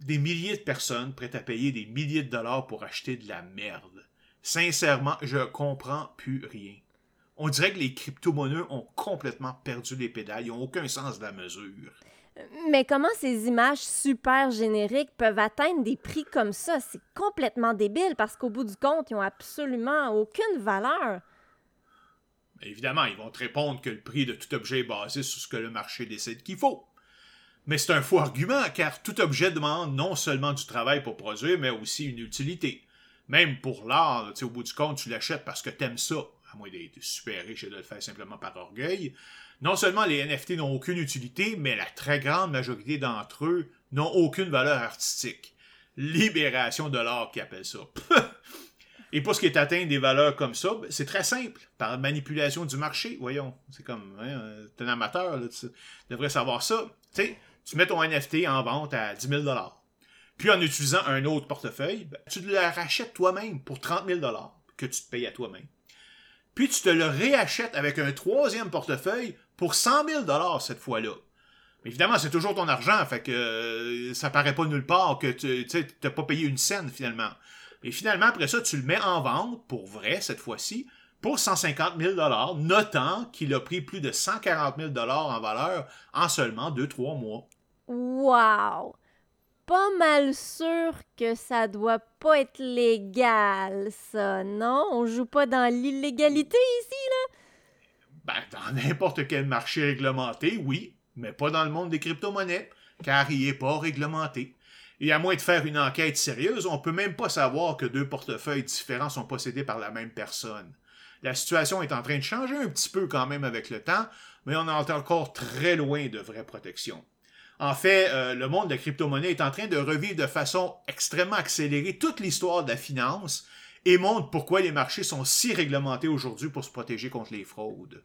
Des milliers de personnes prêtes à payer des milliers de dollars pour acheter de la merde. Sincèrement, je comprends plus rien. On dirait que les crypto-monnaies ont complètement perdu les pédales, ils n'ont aucun sens de la mesure. Mais comment ces images super génériques peuvent atteindre des prix comme ça? C'est complètement débile parce qu'au bout du compte, ils n'ont absolument aucune valeur. Évidemment, ils vont te répondre que le prix de tout objet est basé sur ce que le marché décide qu'il faut. Mais c'est un faux argument car tout objet demande non seulement du travail pour produire, mais aussi une utilité. Même pour l'art, au bout du compte, tu l'achètes parce que tu aimes ça, à moins d'être super riche et de le faire simplement par orgueil. Non seulement les NFT n'ont aucune utilité, mais la très grande majorité d'entre eux n'ont aucune valeur artistique. Libération de l'art qui appelle ça. Et pour ce qui est atteint des valeurs comme ça, ben, c'est très simple. Par manipulation du marché, voyons. C'est comme, hein, t'es un amateur, tu devrais savoir ça. tu mets ton NFT en vente à 10 000 Puis en utilisant un autre portefeuille, ben, tu le rachètes toi-même pour 30 000 que tu te payes à toi-même. Puis tu te le réachètes avec un troisième portefeuille pour 100 000 cette fois-là. Évidemment, c'est toujours ton argent, fait que euh, ça paraît pas nulle part que tu n'as pas payé une scène finalement. Et finalement, après ça, tu le mets en vente, pour vrai cette fois-ci, pour 150 000 notant qu'il a pris plus de 140 000 en valeur en seulement 2-3 mois. Wow! Pas mal sûr que ça doit pas être légal, ça, non? On joue pas dans l'illégalité ici, là? Ben, dans n'importe quel marché réglementé, oui, mais pas dans le monde des crypto-monnaies, car il n'est pas réglementé. Et à moins de faire une enquête sérieuse, on peut même pas savoir que deux portefeuilles différents sont possédés par la même personne. La situation est en train de changer un petit peu quand même avec le temps, mais on est encore très loin de vraie protection. En fait, euh, le monde de la crypto-monnaie est en train de revivre de façon extrêmement accélérée toute l'histoire de la finance et montre pourquoi les marchés sont si réglementés aujourd'hui pour se protéger contre les fraudes.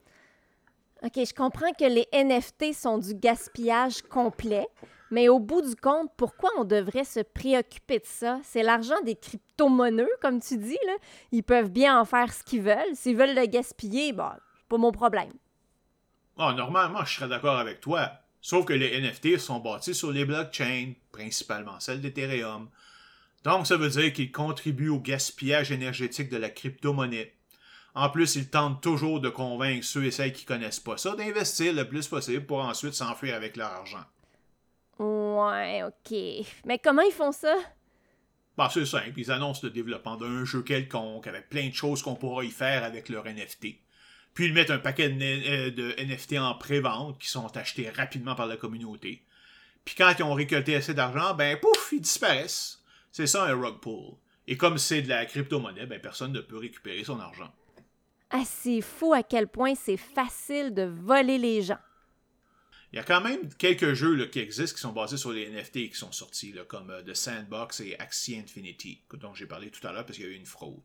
OK, je comprends que les NFT sont du gaspillage complet, mais au bout du compte, pourquoi on devrait se préoccuper de ça? C'est l'argent des crypto-monnaies, comme tu dis. Là. Ils peuvent bien en faire ce qu'ils veulent. S'ils veulent le gaspiller, bah, pas mon problème. Ah, normalement, je serais d'accord avec toi. Sauf que les NFT sont bâtis sur les blockchains, principalement celle d'Ethereum. Donc, ça veut dire qu'ils contribuent au gaspillage énergétique de la crypto-monnaie. En plus, ils tentent toujours de convaincre ceux et celles qui connaissent pas ça d'investir le plus possible pour ensuite s'enfuir avec leur argent. Ouais, ok. Mais comment ils font ça? Bah, c'est simple, ils annoncent le développement d'un jeu quelconque avec plein de choses qu'on pourra y faire avec leur NFT. Puis ils mettent un paquet de, NFT euh, en pré-vente qui sont achetés rapidement par la communauté. Puis quand ils ont récolté assez d'argent, ben pouf, ils disparaissent. C'est ça un rug pull. Et comme c'est de la crypto-monnaie, ben personne ne peut récupérer son argent. Ah, c'est fou à quel point c'est facile de voler les gens. Il y a quand même quelques jeux qui existent qui sont basés sur les NFT et qui sont sortis, comme euh, The Sandbox et Axie Infinity, dont j'ai parlé tout à l'heure parce qu'il y a eu une fraude.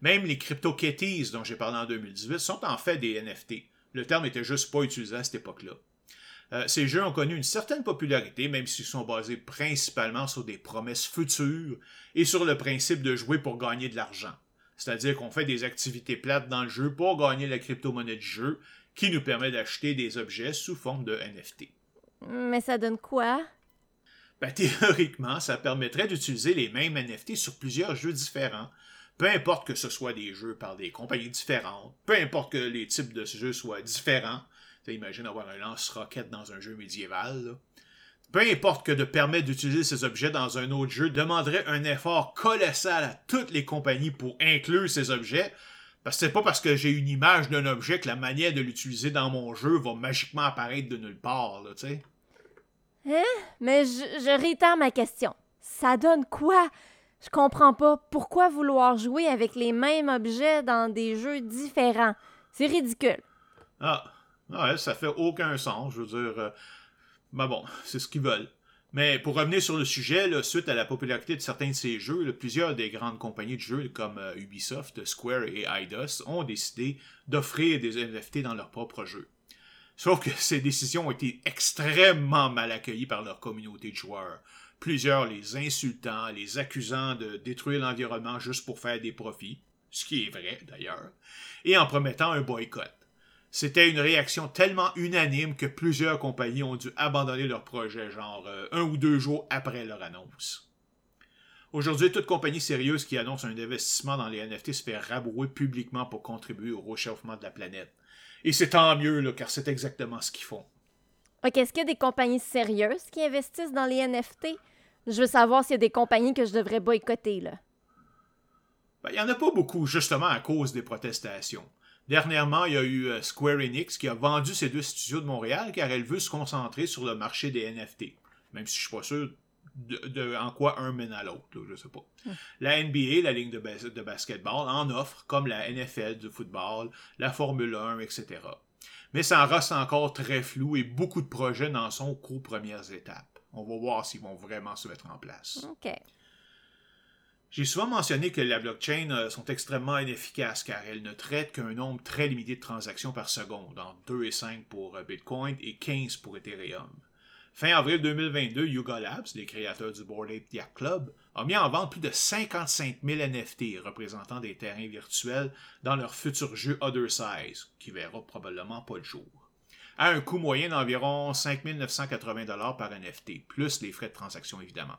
Même les CryptoKitties, dont j'ai parlé en 2018, sont en fait des NFT. Le terme était juste pas utilisé à cette époque-là. Euh, ces jeux ont connu une certaine popularité, même s'ils sont basés principalement sur des promesses futures et sur le principe de jouer pour gagner de l'argent. C'est-à-dire qu'on fait des activités plates dans le jeu pour gagner la crypto-monnaie du jeu, qui nous permet d'acheter des objets sous forme de NFT. Mais ça donne quoi? Ben, théoriquement, ça permettrait d'utiliser les mêmes NFT sur plusieurs jeux différents, peu importe que ce soit des jeux par des compagnies différentes, peu importe que les types de jeux soient différents. imagine avoir un lance-roquette dans un jeu médiéval. Peu importe que de permettre d'utiliser ces objets dans un autre jeu demanderait un effort colossal à toutes les compagnies pour inclure ces objets, parce que c'est pas parce que j'ai une image d'un objet que la manière de l'utiliser dans mon jeu va magiquement apparaître de nulle part, tu sais. Hein? Mais je réitère ma question. Ça donne quoi? Je comprends pas. Pourquoi vouloir jouer avec les mêmes objets dans des jeux différents? C'est ridicule. Ah, ouais, ça fait aucun sens. Je veux dire. Euh, ben bon, c'est ce qu'ils veulent. Mais pour revenir sur le sujet, suite à la popularité de certains de ces jeux, plusieurs des grandes compagnies de jeux comme euh, Ubisoft, Square et Eidos ont décidé d'offrir des NFT dans leurs propres jeux. Sauf que ces décisions ont été extrêmement mal accueillies par leur communauté de joueurs. Plusieurs les insultant, les accusant de détruire l'environnement juste pour faire des profits, ce qui est vrai d'ailleurs, et en promettant un boycott. C'était une réaction tellement unanime que plusieurs compagnies ont dû abandonner leur projet, genre euh, un ou deux jours après leur annonce. Aujourd'hui, toute compagnie sérieuse qui annonce un investissement dans les NFT se fait rabrouer publiquement pour contribuer au réchauffement de la planète. Et c'est tant mieux, car c'est exactement ce qu'ils font. OK, est-ce qu'il y a des compagnies sérieuses qui investissent dans les NFT? Je veux savoir s'il y a des compagnies que je devrais boycotter, là. Ben, il n'y en a pas beaucoup, justement à cause des protestations. Dernièrement, il y a eu euh, Square Enix qui a vendu ses deux studios de Montréal car elle veut se concentrer sur le marché des NFT. Même si je suis pas sûr de, en quoi un mène à l'autre, je sais pas. Hmm. La NBA, la ligne de, de, basketball, en offre, comme la NFL du football, la Formule 1, etc. Mais ça en reste encore très flou et beaucoup de projets n'en sont qu'aux premières étapes. On va voir s'ils vont vraiment se mettre en place. OK. J'ai souvent mentionné que les blockchains euh, sont extrêmement inefficaces car elles ne traitent qu'un nombre très limité de transactions par seconde, entre 2 et 5 pour euh, Bitcoin et 15 pour Ethereum. Fin avril 2022, Yuga Labs, les créateurs du Bored Ape Club, a mis en vente plus de 55 000 NFT représentant des terrains virtuels dans leur futur jeu Other Size, qui verra probablement pas le jour, à un coût moyen d'environ 5 980 par NFT, plus les frais de transaction évidemment.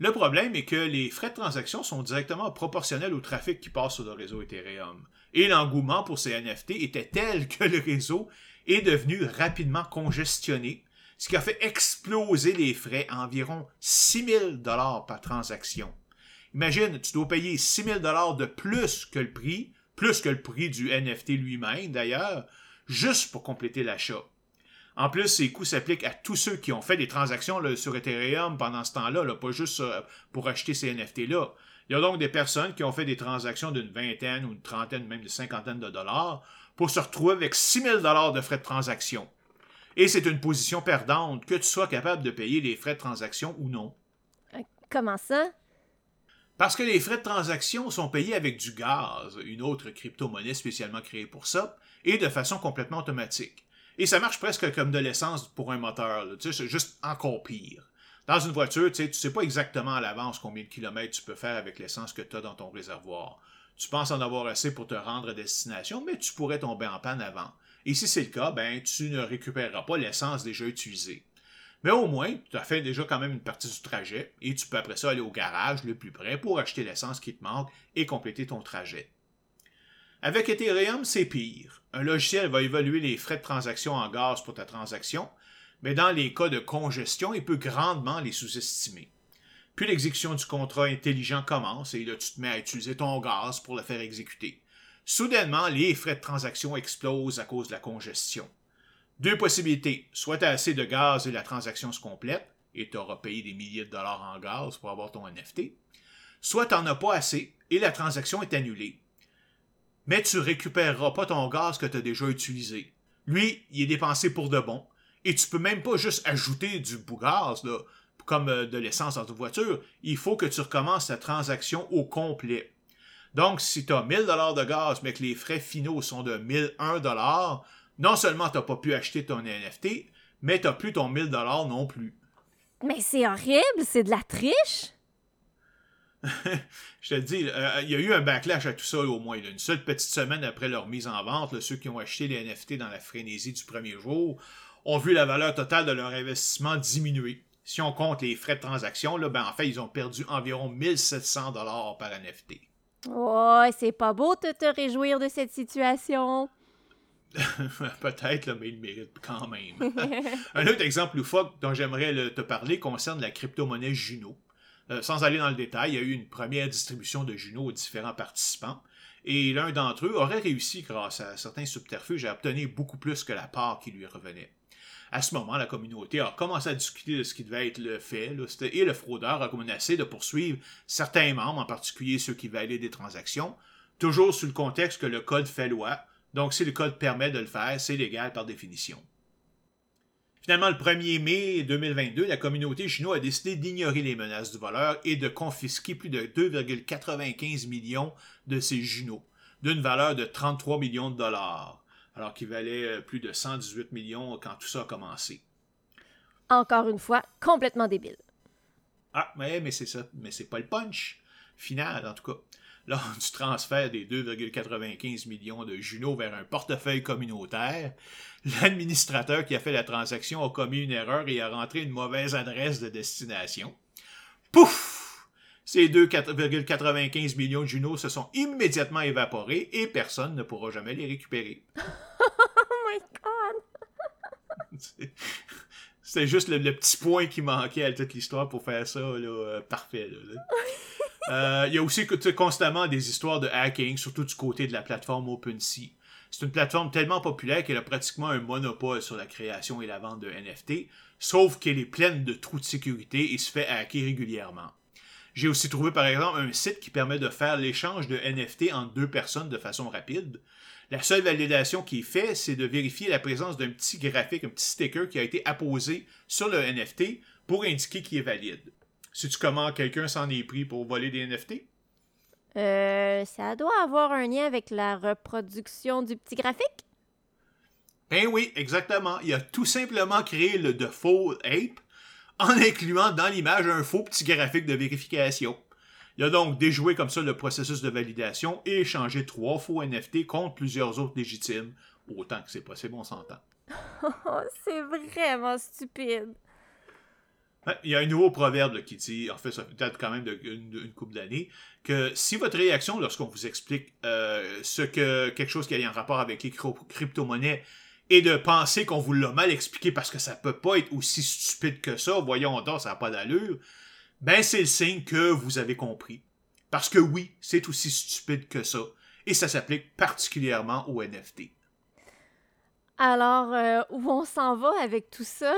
Le problème est que les frais de transaction sont directement proportionnels au trafic qui passe sur le réseau Ethereum. Et l'engouement pour ces NFT était tel que le réseau est devenu rapidement congestionné, ce qui a fait exploser les frais à environ 6000 dollars par transaction. Imagine, tu dois payer 6000 dollars de plus que le prix, plus que le prix du NFT lui-même d'ailleurs, juste pour compléter l'achat. En plus, ces coûts s'appliquent à tous ceux qui ont fait des transactions sur Ethereum pendant ce temps-là, pas juste euh, pour acheter ces NFT-là. Il y a donc des personnes qui ont fait des transactions d'une vingtaine ou une trentaine, même de cinquantaine de dollars pour se retrouver avec 6000 dollars de frais de transaction. Et c'est une position perdante que tu sois capable de payer les frais de transaction ou non. Euh, comment ça? Parce que les frais de transaction sont payés avec du gaz, une autre crypto-monnaie spécialement créée pour ça, et de façon complètement automatique. Et ça marche presque comme de l'essence pour un moteur, tu sais, c'est juste encore pire. Dans une voiture, tu ne sais pas exactement à l'avance combien de kilomètres tu peux faire avec l'essence que tu as dans ton réservoir. Tu penses en avoir assez pour te rendre à destination, mais tu pourrais tomber en panne avant. Et si c'est le cas, ben, tu ne récupéreras pas l'essence déjà utilisée. Mais au moins, tu as fait déjà quand même une partie du trajet et tu peux après ça aller au garage le plus près pour acheter l'essence qui te manque et compléter ton trajet. Avec Ethereum, c'est pire. Un logiciel va évaluer les frais de transaction en gaz pour ta transaction, mais dans les cas de congestion, il peut grandement les sous-estimer. Puis l'exécution du contrat intelligent commence et là tu te mets à utiliser ton gaz pour le faire exécuter. Soudainement, les frais de transaction explosent à cause de la congestion. Deux possibilités. Soit tu as assez de gaz et la transaction se complète, et tu auras payé des milliers de dollars en gaz pour avoir ton NFT. Soit tu n'en as pas assez et la transaction est annulée. Mais tu récupéreras pas ton gaz que tu as déjà utilisé. Lui, il est dépensé pour de bon. Et tu peux même pas juste ajouter du bout gaz, comme euh, de l'essence dans ta voiture. Il faut que tu recommences la transaction au complet. Donc, si tu as 1000 dollars de gaz, mais que les frais finaux sont de 1001 dollars, non seulement tu n'as pas pu acheter ton NFT, mais tu n'as plus ton 1000 dollars non plus. Mais c'est horrible, c'est de la triche. je te le dis, euh, il y a eu un backlash à tout ça au moins. Une seule petite semaine après leur mise en vente, ceux qui ont acheté les NFT dans la frénésie du premier jour ont vu la valeur totale de leur investissement diminuer. Si on compte les frais de transaction, là, ben, en fait, ils ont perdu environ 1700 dollars par NFT. Oh, c'est pas beau de te réjouir de cette situation. Peut-être, mais il mérite quand même. un autre exemple loufoque dont j'aimerais te parler concerne la crypto-monnaie Juno. Euh, sans aller dans le détail, il y a eu une première distribution de Juno aux différents participants. Et l'un d'entre eux aurait réussi, grâce à certains subterfuges, à obtenir beaucoup plus que la part qui lui revenait. À ce moment, la communauté a commencé à discuter de ce qui devait être le fait, et le fraudeur a menacé de poursuivre certains membres, en particulier ceux qui validaient des transactions, toujours sous le contexte que le code fait loi, donc si le code permet de le faire, c'est légal par définition. Finalement, le 1er mai 2022, la communauté Juno a décidé d'ignorer les menaces du voleur et de confisquer plus de 2,95 millions de ces Juno, d'une valeur de 33 millions de dollars alors qu'il valait euh, plus de 118 millions quand tout ça a commencé. Encore une fois, complètement débile. Ah, mais, mais c'est ça. Mais c'est pas le punch final, en tout cas. Lors du transfert des 2,95 millions de Juno vers un portefeuille communautaire, l'administrateur qui a fait la transaction a commis une erreur et a rentré une mauvaise adresse de destination. Pouf! Ces 2,95 millions de Juno se sont immédiatement évaporés et personne ne pourra jamais les récupérer. oh my god! C'est juste le, petit point qui manquait à toute l'histoire pour faire ça là, euh, parfait. Euh, il y a aussi constamment des histoires de hacking, surtout du côté de la plateforme OpenSea. C'est une plateforme tellement populaire qu'elle a pratiquement un monopole sur la création et la vente de NFT, sauf qu'elle est pleine de trous de sécurité et se fait hacker régulièrement. J'ai aussi trouvé par exemple un site qui permet de faire l'échange de NFT entre deux personnes de façon rapide. La seule validation qui est faite, c'est de vérifier la présence d'un petit graphique, un petit sticker qui a été apposé sur le NFT pour indiquer qu'il est valide. Sais-tu comment quelqu'un s'en est pris pour voler des NFT? Euh, ça doit avoir un lien avec la reproduction du petit graphique? Ben oui, exactement. Il a tout simplement créé le Default Ape en incluant dans l'image un faux petit graphique de vérification. Il a donc déjoué comme ça le processus de validation et échangé trois faux NFT contre plusieurs autres légitimes, autant que c'est possible, on s'entend. c'est vraiment stupide. Il y a un nouveau proverbe qui dit, en fait, ça date quand même d'une couple d'années, que si votre réaction lorsqu'on vous explique euh, ce que quelque chose qui a un rapport avec les crypto-monnaies et de penser qu'on vous l'a mal expliqué parce que ça peut pas être aussi stupide que ça, voyons donc, ça n'a pas d'allure, ben c'est le signe que vous avez compris. Parce que oui, c'est aussi stupide que ça. Et ça s'applique particulièrement aux NFT. Alors, euh, où on s'en va avec tout ça?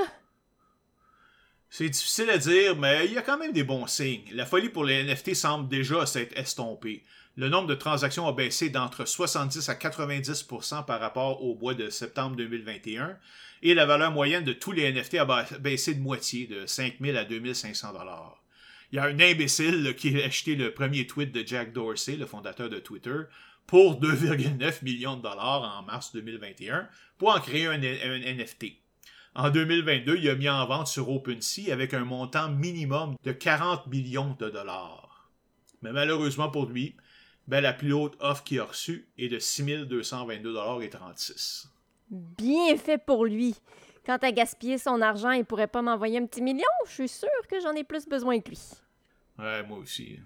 C'est difficile à dire, mais il y a quand même des bons signes. La folie pour les NFT semble déjà s'être estompée le nombre de transactions a baissé d'entre 70 à 90% par rapport au mois de septembre 2021 et la valeur moyenne de tous les NFT a baissé de moitié, de 5000 à 2500 dollars. Il y a un imbécile qui a acheté le premier tweet de Jack Dorsey, le fondateur de Twitter, pour 2,9 millions de dollars en mars 2021 pour en créer un, NFT. En 2022, il a mis en vente sur OpenSea avec un montant minimum de 40 millions de dollars. Mais malheureusement pour lui, ben, la plus haute offre qu'il a reçue est de 6222,36 Bien fait pour lui. Quant à gaspiller son argent, il pourrait pas m'envoyer un petit million. Je suis sûr que j'en ai plus besoin que lui. Ouais, moi aussi.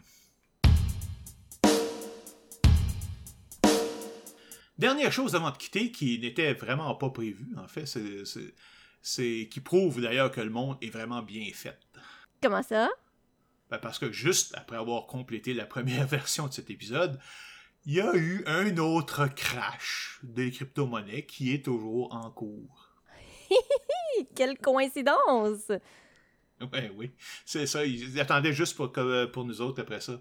Dernière chose avant de quitter qui n'était vraiment pas prévue, en fait, c'est qui prouve d'ailleurs que le monde est vraiment bien fait. Comment ça? Ben parce que juste après avoir complété la première version de cet épisode, il y a eu un autre crash des crypto-monnaies qui est toujours en cours. Quelle coïncidence! Ouais, oui, c'est ça. Ils attendaient juste pour, pour nous autres après ça.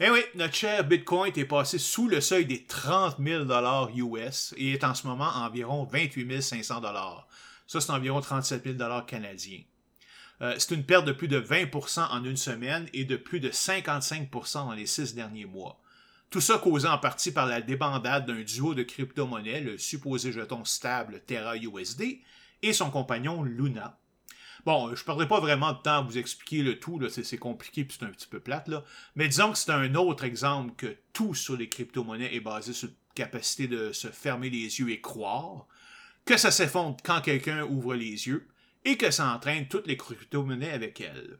Eh oui, notre cher Bitcoin est passé sous le seuil des 30 000 US et est en ce moment environ 28 500 Ça, c'est environ 37 000 canadiens. Euh, c'est une perte de plus de 20% en une semaine et de plus de 55% dans les six derniers mois. Tout ça causé en partie par la débandade d'un duo de crypto-monnaies, le supposé jeton stable Terra USD, et son compagnon Luna. Bon, je ne perdrai pas vraiment de temps à vous expliquer le tout, c'est compliqué puis c'est un petit peu plate, mais disons que c'est un autre exemple que tout sur les crypto-monnaies est basé sur la capacité de se fermer les yeux et croire, que ça s'effondre quand quelqu'un ouvre les yeux, et que ça entraîne toutes les crypto-monnaies avec elle.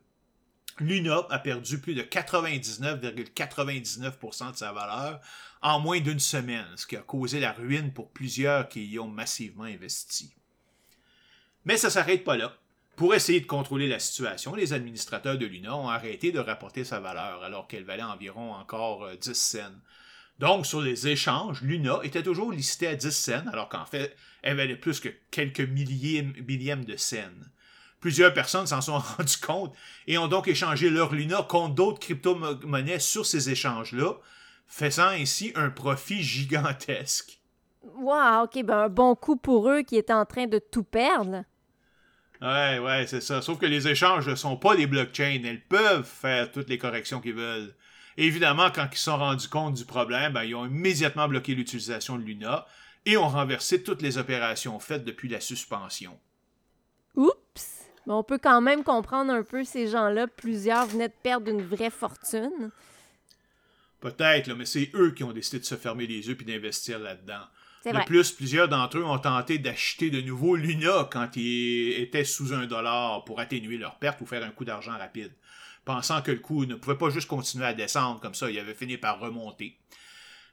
Luna a perdu plus de 99,99% de sa valeur en moins d'une semaine, ce qui a causé la ruine pour plusieurs qui y ont massivement investi. Mais ça ne s'arrête pas là. Pour essayer de contrôler la situation, les administrateurs de Luna ont arrêté de rapporter sa valeur alors qu'elle valait environ encore 10 euh, cents. Donc, sur les échanges, Luna était toujours listée à 10 cents, alors qu'en fait, elle valait plus que quelques millièmes, millièmes de cents. Plusieurs personnes s'en sont rendues compte et ont donc échangé leur Luna contre d'autres crypto-monnaies sur ces échanges-là, faisant ainsi un profit gigantesque. Wow, ok, ben un bon coup pour eux qui étaient en train de tout perdre. Ouais, ouais, c'est ça. Sauf que les échanges ne sont pas des blockchains. Elles peuvent faire toutes les corrections qu'ils veulent. évidemment, quand ils se sont rendus compte du problème, ben, ils ont immédiatement bloqué l'utilisation de Luna et ont renversé toutes les opérations faites depuis la suspension. Oups! Mais on peut quand même comprendre un peu ces gens-là. Plusieurs venaient de perdre une vraie fortune. Peut-être, mais c'est eux qui ont décidé de se fermer les yeux et d'investir là-dedans. De plus, plusieurs d'entre eux ont tenté d'acheter de nouveaux Luna quand ils étaient sous un dollar pour atténuer leur perte ou faire un coup d'argent rapide, pensant que le coût ne pouvait pas juste continuer à descendre comme ça, il avait fini par remonter.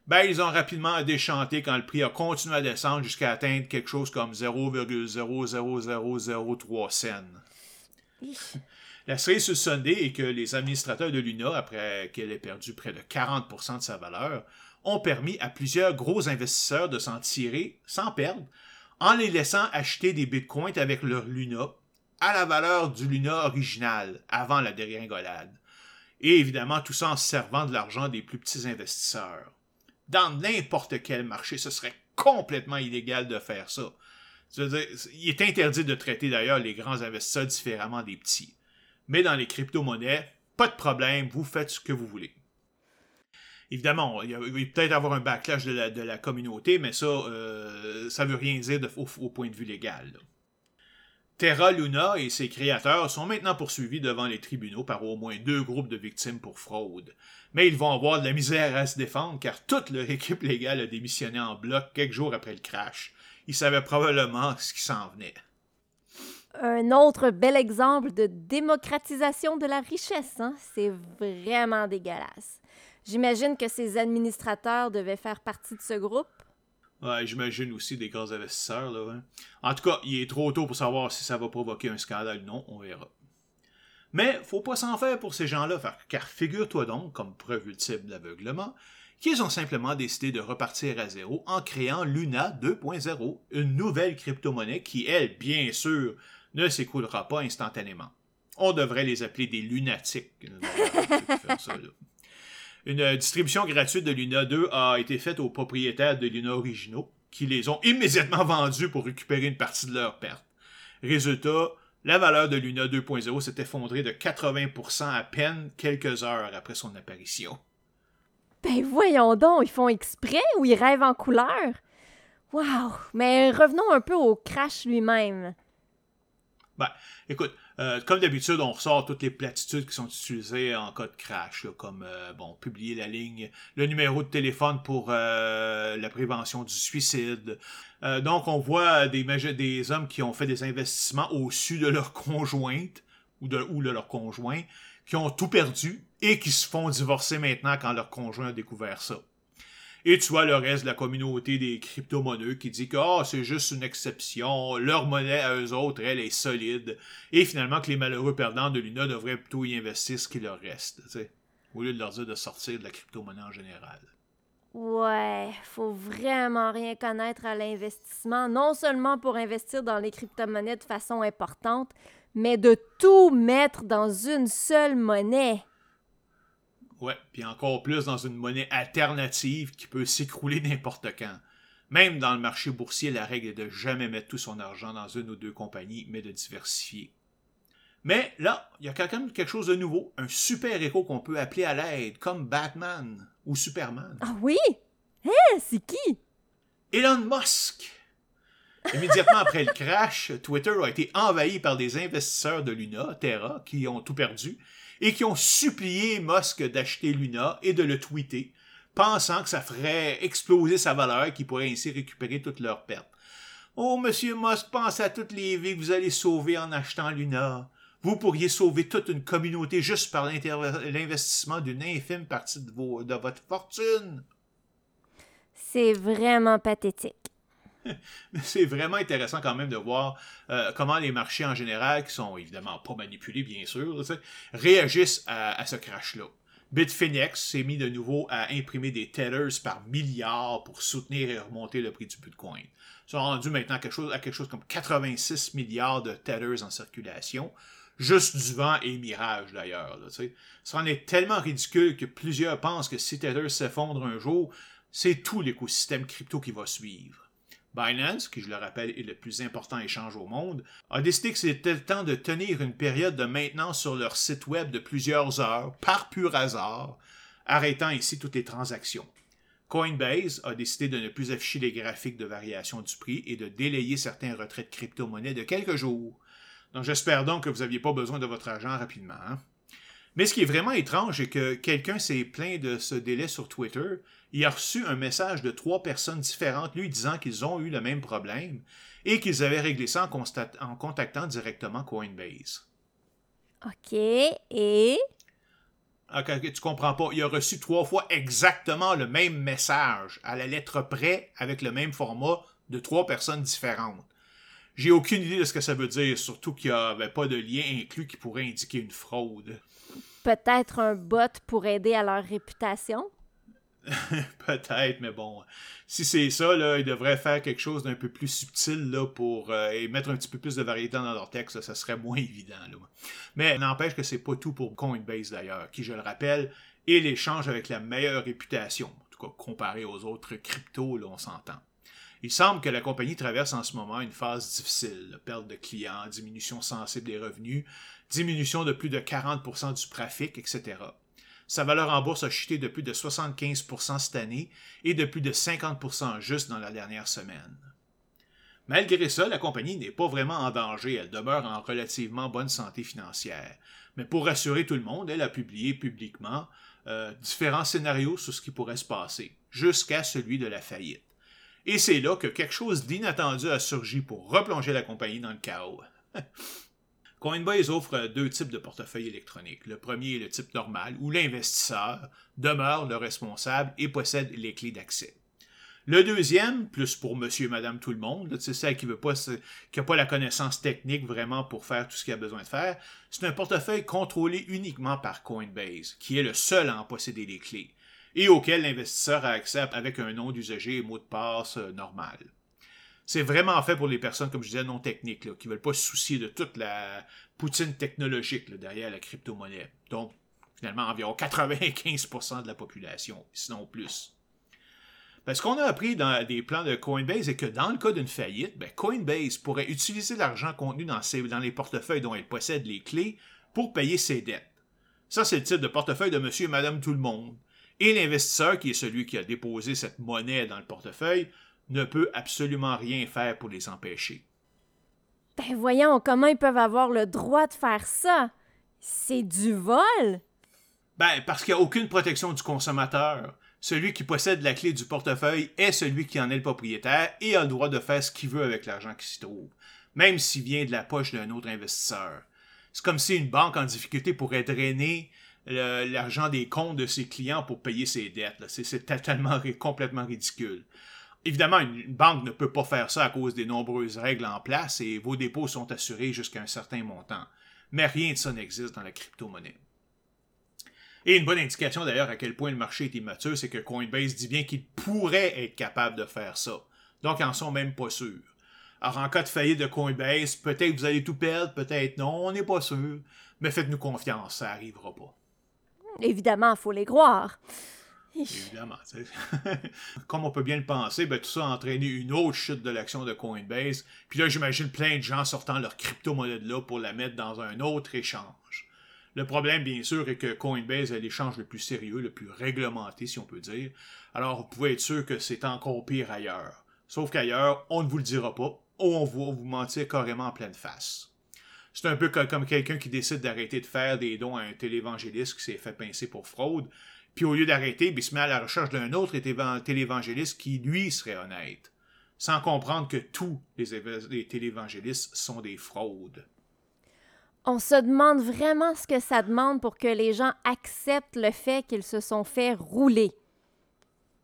Ben, ils ont rapidement déchanté quand le prix a continué à descendre jusqu'à atteindre quelque chose comme 0,00003 cents. La série sur Sunday est que les administrateurs de Luna, après qu'elle ait perdu près de 40% de sa valeur, ont permis à plusieurs gros investisseurs de s'en tirer sans perdre en les laissant acheter des bitcoins avec leur Luna à la valeur du Luna original avant la dégringolade. Et évidemment, tout ça en servant de l'argent des plus petits investisseurs. Dans n'importe quel marché, ce serait complètement illégal de faire ça. il est interdit de traiter d'ailleurs les grands investisseurs différemment des petits. Mais dans les crypto-monnaies, pas de problème, vous faites ce que vous voulez. Évidemment, il va peut-être avoir un backlash de la, communauté, mais ça, euh, ça veut rien dire au, point de vue légal. Terra Luna et ses créateurs sont maintenant poursuivis devant les tribunaux par au moins deux groupes de victimes pour fraude. Mais ils vont avoir de la misère à se défendre car toute leur équipe légale a démissionné en bloc quelques jours après le crash. Ils savaient probablement ce qui s'en venait. Un autre bel exemple de démocratisation de la richesse, hein? c'est vraiment dégueulasse. J'imagine que ces administrateurs devaient faire partie de ce groupe. Ouais, j'imagine aussi des grands investisseurs. Là, En tout cas, il est trop tôt pour savoir si ça va provoquer un scandale ou non, on verra. Mais faut pas s'en faire pour ces gens-là, car figure-toi donc, comme preuve ultime d'aveuglement, qu'ils ont simplement décidé de repartir à zéro en créant Luna 2.0, une nouvelle crypto-monnaie qui, elle, bien sûr, ne s'écoulera pas instantanément. On devrait les appeler des lunatiques. ça, là. Une distribution gratuite de Luna 2 a été faite aux propriétaires de Luna originaux, qui les ont immédiatement vendus pour récupérer une partie de leur perte. Résultat, la valeur de Luna 2.0 s'est effondrée de 80% à peine quelques heures après son apparition. Ben voyons donc, ils font exprès ou ils rêvent en couleur? Wow! Mais revenons un peu au crash lui-même. Ben, écoute, euh, comme d'habitude, on ressort toutes les platitudes qui sont utilisées en cas de crash, comme euh, bon, publier la ligne, le numéro de téléphone pour euh, la prévention du suicide. donc, on voit des, hommes qui ont fait des investissements au-dessus de leur conjointe ou de, ou de leur conjoint, qui ont tout perdu et qui se font divorcer maintenant quand leur conjoint a découvert ça. Et tu vois le reste de la communauté des crypto-monnaies qui dit que oh, c'est juste une exception, leur monnaie à eux autres, elle est solide. Et finalement que les malheureux perdants de Luna devraient plutôt y investir ce qui leur reste, au lieu de leur dire de sortir de la crypto-monnaie en général. Ouais, faut vraiment rien connaître à l'investissement, non seulement pour investir dans les crypto-monnaies de façon importante, mais de tout mettre dans une seule monnaie. Ouais, puis encore plus dans une monnaie alternative qui peut s'écrouler n'importe quand. Même dans le marché boursier, la règle est de jamais mettre tout son argent dans une ou deux compagnies, mais de diversifier. Mais là, il y a quand même quelque chose de nouveau, un super héros qu'on peut appeler à l'aide, comme Batman ou Superman. Ah oui? Hein, c'est qui? Elon Musk. Immédiatement après le crash, Twitter a été envahi par des investisseurs de Luna, Terra, qui ont tout perdu et qui ont supplié Musk d'acheter Luna et de le tweeter, pensant que ça ferait exploser sa valeur et qu'il pourrait ainsi récupérer toutes leurs pertes. Oh, monsieur Musk, pensez à toutes les vies que vous allez sauver en achetant Luna. Vous pourriez sauver toute une communauté juste par l'investissement d'une infime partie de votre fortune. C'est vraiment pathétique. Mais c'est vraiment intéressant quand même de voir euh, comment les marchés en général, qui sont évidemment pas manipulés bien sûr, réagissent à, ce crash-là. Bitfinex s'est mis de nouveau à imprimer des tethers par milliards pour soutenir et remonter le prix du Bitcoin. Ils sont rendus maintenant quelque chose, à quelque chose comme 86 milliards de tethers en circulation. Juste du vent et mirage d'ailleurs. Ça en est tellement ridicule que plusieurs pensent que si Tethers s'effondre un jour, c'est tout l'écosystème crypto qui va suivre. Binance, qui je le rappelle est le plus important échange au monde, a décidé que c'était le temps de tenir une période de maintenance sur leur site web de plusieurs heures, par pur hasard, arrêtant ainsi toutes les transactions. Coinbase a décidé de ne plus afficher les graphiques de variation du prix et de délayer certains retraits de crypto-monnaies de quelques jours. Donc j'espère donc que vous n'aviez pas besoin de votre argent rapidement. Hein. Mais ce qui est vraiment étrange, c'est que quelqu'un s'est plaint de ce délai sur Twitter. Il a reçu un message de trois personnes différentes lui disant qu'ils ont eu le même problème et qu'ils avaient réglé ça en, contactant directement Coinbase. OK. Et? Okay, tu comprends pas. Il a reçu trois fois exactement le même message, à la lettre près, avec le même format, de trois personnes différentes. J'ai aucune idée de ce que ça veut dire, surtout qu'il n'y avait pas de lien inclus qui pourrait indiquer une fraude peut-être un bot pour aider à leur réputation? Peut-être, mais bon, si c'est ça, ils devraient faire quelque chose d'un peu plus subtil là, pour euh, et mettre un petit peu plus de variété dans leur texte, ça serait moins évident. Là. Mais n'empêche que c'est pas tout pour Coinbase d'ailleurs, qui, je le rappelle, est l'échange avec la meilleure réputation, en tout cas comparé aux autres cryptos, là, on s'entend. Il semble que la compagnie traverse en ce moment une phase difficile, perte de clients, diminution sensible des revenus, diminution de plus de 40% du trafic, etc. Sa valeur en bourse a chuté de plus de 75% cette année et de plus de 50% juste dans la dernière semaine. Malgré ça, la compagnie n'est pas vraiment en danger, elle demeure en relativement bonne santé financière. Mais pour rassurer tout le monde, elle a publié publiquement euh, différents scénarios sur ce qui pourrait se passer, jusqu'à celui de la faillite. Et c'est là que quelque chose d'inattendu a surgi pour replonger la compagnie dans le chaos. Coinbase offre deux types de portefeuilles électroniques. Le premier est le type normal, où l'investisseur demeure le responsable et possède les clés d'accès. Le deuxième, plus pour monsieur et madame tout le monde, c'est celle qui n'a pas, pas la connaissance technique vraiment pour faire tout ce qu'il a besoin de faire, c'est un portefeuille contrôlé uniquement par Coinbase, qui est le seul à en posséder les clés, et auquel l'investisseur a avec un nom d'usager et mot de passe euh, normal c'est vraiment fait pour les personnes, comme je disais, non techniques, qui ne veulent pas se soucier de toute la poutine technologique derrière la crypto-monnaie. Donc, finalement, environ 95% de la population, sinon plus. ce qu'on a appris dans des plans de Coinbase est que dans le cas d'une faillite, ben, Coinbase pourrait utiliser l'argent contenu dans, dans les portefeuilles dont elle possède les clés pour payer ses dettes. Ça, c'est le type de portefeuille de monsieur et madame tout le monde. Et l'investisseur, qui est celui qui a déposé cette monnaie dans le portefeuille, ne peut absolument rien faire pour les empêcher. Ben voyons, comment ils peuvent avoir le droit de faire ça? C'est du vol? Ben, parce qu'il n'y a aucune protection du consommateur. Celui qui possède la clé du portefeuille est celui qui en est le propriétaire et a le droit de faire ce qu'il veut avec l'argent qui s'y trouve, même s'il vient de la poche d'un autre investisseur. C'est comme si une banque en difficulté pourrait drainer l'argent des comptes de ses clients pour payer ses dettes. C'est totalement, complètement ridicule. Évidemment, une banque ne peut pas faire ça à cause des nombreuses règles en place et vos dépôts sont assurés jusqu'à un certain montant. Mais rien de ça n'existe dans la crypto-monnaie. Et une bonne indication d'ailleurs à quel point le marché est immature, c'est que Coinbase dit bien qu'il pourrait être capable de faire ça. Donc, ils en sont même pas sûrs. Alors, en cas de faillite de Coinbase, peut-être vous allez tout perdre, peut-être non, on n'est pas sûr. Mais faites-nous confiance, ça n'arrivera pas. Évidemment, il faut les croire. Évidemment. Comme on peut bien le penser, ben, tout ça a entraîné une autre chute de l'action de Coinbase. Puis là, j'imagine plein de gens sortant leur crypto-monnaie de là pour la mettre dans un autre échange. Le problème, bien sûr, est que Coinbase est l'échange le plus sérieux, le plus réglementé, si on peut dire. Alors, vous pouvez être sûr que c'est encore pire ailleurs. Sauf qu'ailleurs, on ne vous le dira pas, on va vous mentir carrément en pleine face. C'est un peu comme quelqu'un qui décide d'arrêter de faire des dons à un télévangéliste qui s'est fait pincer pour fraude, puis au lieu d'arrêter, il se met à la recherche d'un autre télévangéliste qui, lui, serait honnête, sans comprendre que tous les, les télévangélistes sont des fraudes. On se demande vraiment ce que ça demande pour que les gens acceptent le fait qu'ils se sont fait rouler.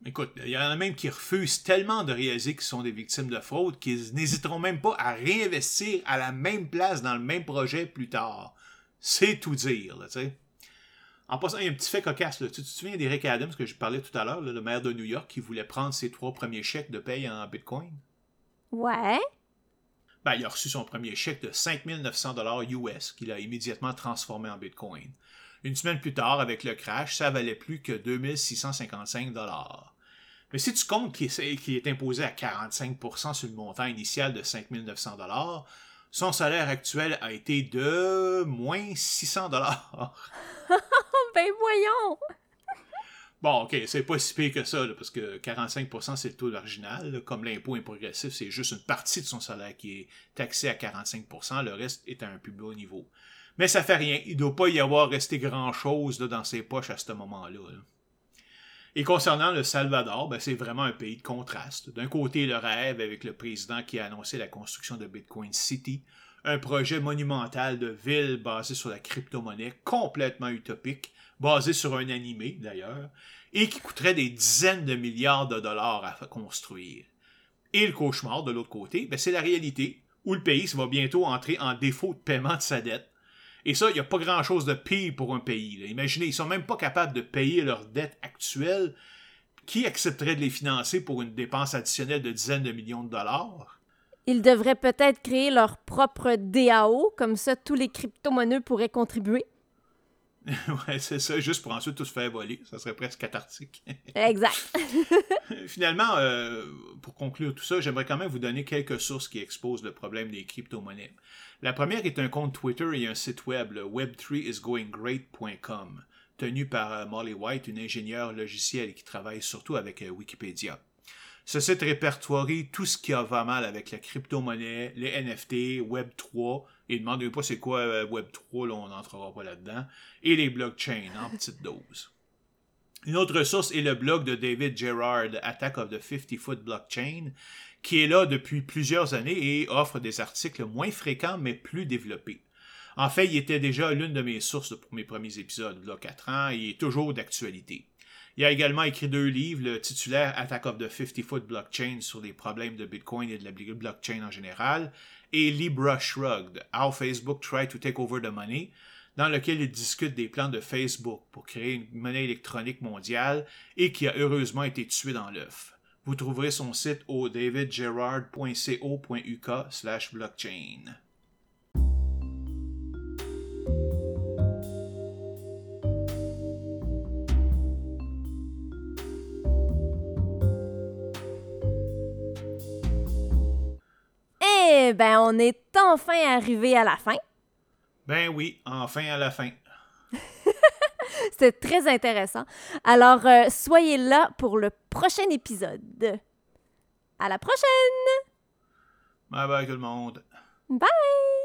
Écoute, il y en a même qui refusent tellement de réaliser qu'ils sont des victimes de fraude qu'ils n'hésiteront même pas à réinvestir à la même place dans le même projet plus tard. C'est tout dire, tu sais. En passant, il y a un petit fait cocasse. Tu, te souviens d'Eric Adams que je parlais tout à l'heure, le maire de New York qui voulait prendre ses trois premiers chèques de paye en Bitcoin? Ouais. Ben, il a reçu son premier chèque de 5900 US qu'il a immédiatement transformé en Bitcoin. Une semaine plus tard, avec le crash, ça valait plus que 2655 mais si tu comptes qu'il est, imposé à 45% sur le montant initial de 5 900 son salaire actuel a été de moins 600 Ben voyons! Bon, ok, c'est pas si pire que ça, parce que 45% c'est le taux original. Comme l'impôt progressif, c'est juste une partie de son salaire qui est taxé à 45% le reste est à un plus bas niveau. Mais ça fait rien, il ne doit pas y avoir resté grand-chose dans ses poches à ce moment-là. là et concernant le Salvador, ben, c'est vraiment un pays de contraste. D'un côté, le rêve avec le président qui a annoncé la construction de Bitcoin City, un projet monumental de ville basé sur la crypto-monnaie, complètement utopique, basé sur un animé d'ailleurs, et qui coûterait des dizaines de milliards de dollars à construire. Et le cauchemar, de l'autre côté, ben, c'est la réalité, où le pays va bientôt entrer en défaut de paiement de sa dette, et ça, il n'y a pas grand-chose de pire pour un pays. Imaginez, ils sont même pas capables de payer leurs dettes actuelles. Qui accepterait de les financer pour une dépense additionnelle de dizaines de millions de dollars? Ils devraient peut-être créer leur propre DAO, comme ça tous les crypto-monnaies pourraient contribuer. ouais, c'est ça, juste pour ensuite tout se faire voler. Ça serait presque cathartique. exact. Finalement, euh, pour conclure tout ça, j'aimerais quand même vous donner quelques sources qui exposent le problème des crypto-monnaies. La première est un compte Twitter et un site web, le web3isgoinggreat.com, tenu par euh, Molly White, une ingénieure logicielle qui travaille surtout avec euh, Wikipédia. Ce site répertorie tout ce qui va mal avec la crypto-monnaie, les NFT, Web3, et demandez pas c'est quoi euh, Web3, là, on n'entrera pas là-dedans, et les blockchains en petite dose. Une autre source est le blog de David Gerard, Attack of the 50-Foot Blockchain, qui est là depuis plusieurs années et offre des articles moins fréquents mais plus développés. En fait, il était déjà l'une de mes sources pour mes premiers épisodes, a 4 ans, et il est toujours d'actualité. Il a également écrit deux livres, le titulaire Attack of the 50-Foot Blockchain sur les problèmes de Bitcoin et de la blockchain en général, et Libra Shrugged, How Facebook Tried to Take Over the Money, dans lequel il discute des plans de Facebook pour créer une monnaie électronique mondiale et qui a heureusement été tué dans l'œuf. Vous trouverez son site au davidgerard.co.uk slash blockchain. Eh ben, on est enfin arrivé à la fin. Ben oui, enfin à la fin. C'était très intéressant. Alors, euh, soyez là pour le prochain épisode. À la prochaine! Bye bye tout le monde. Bye!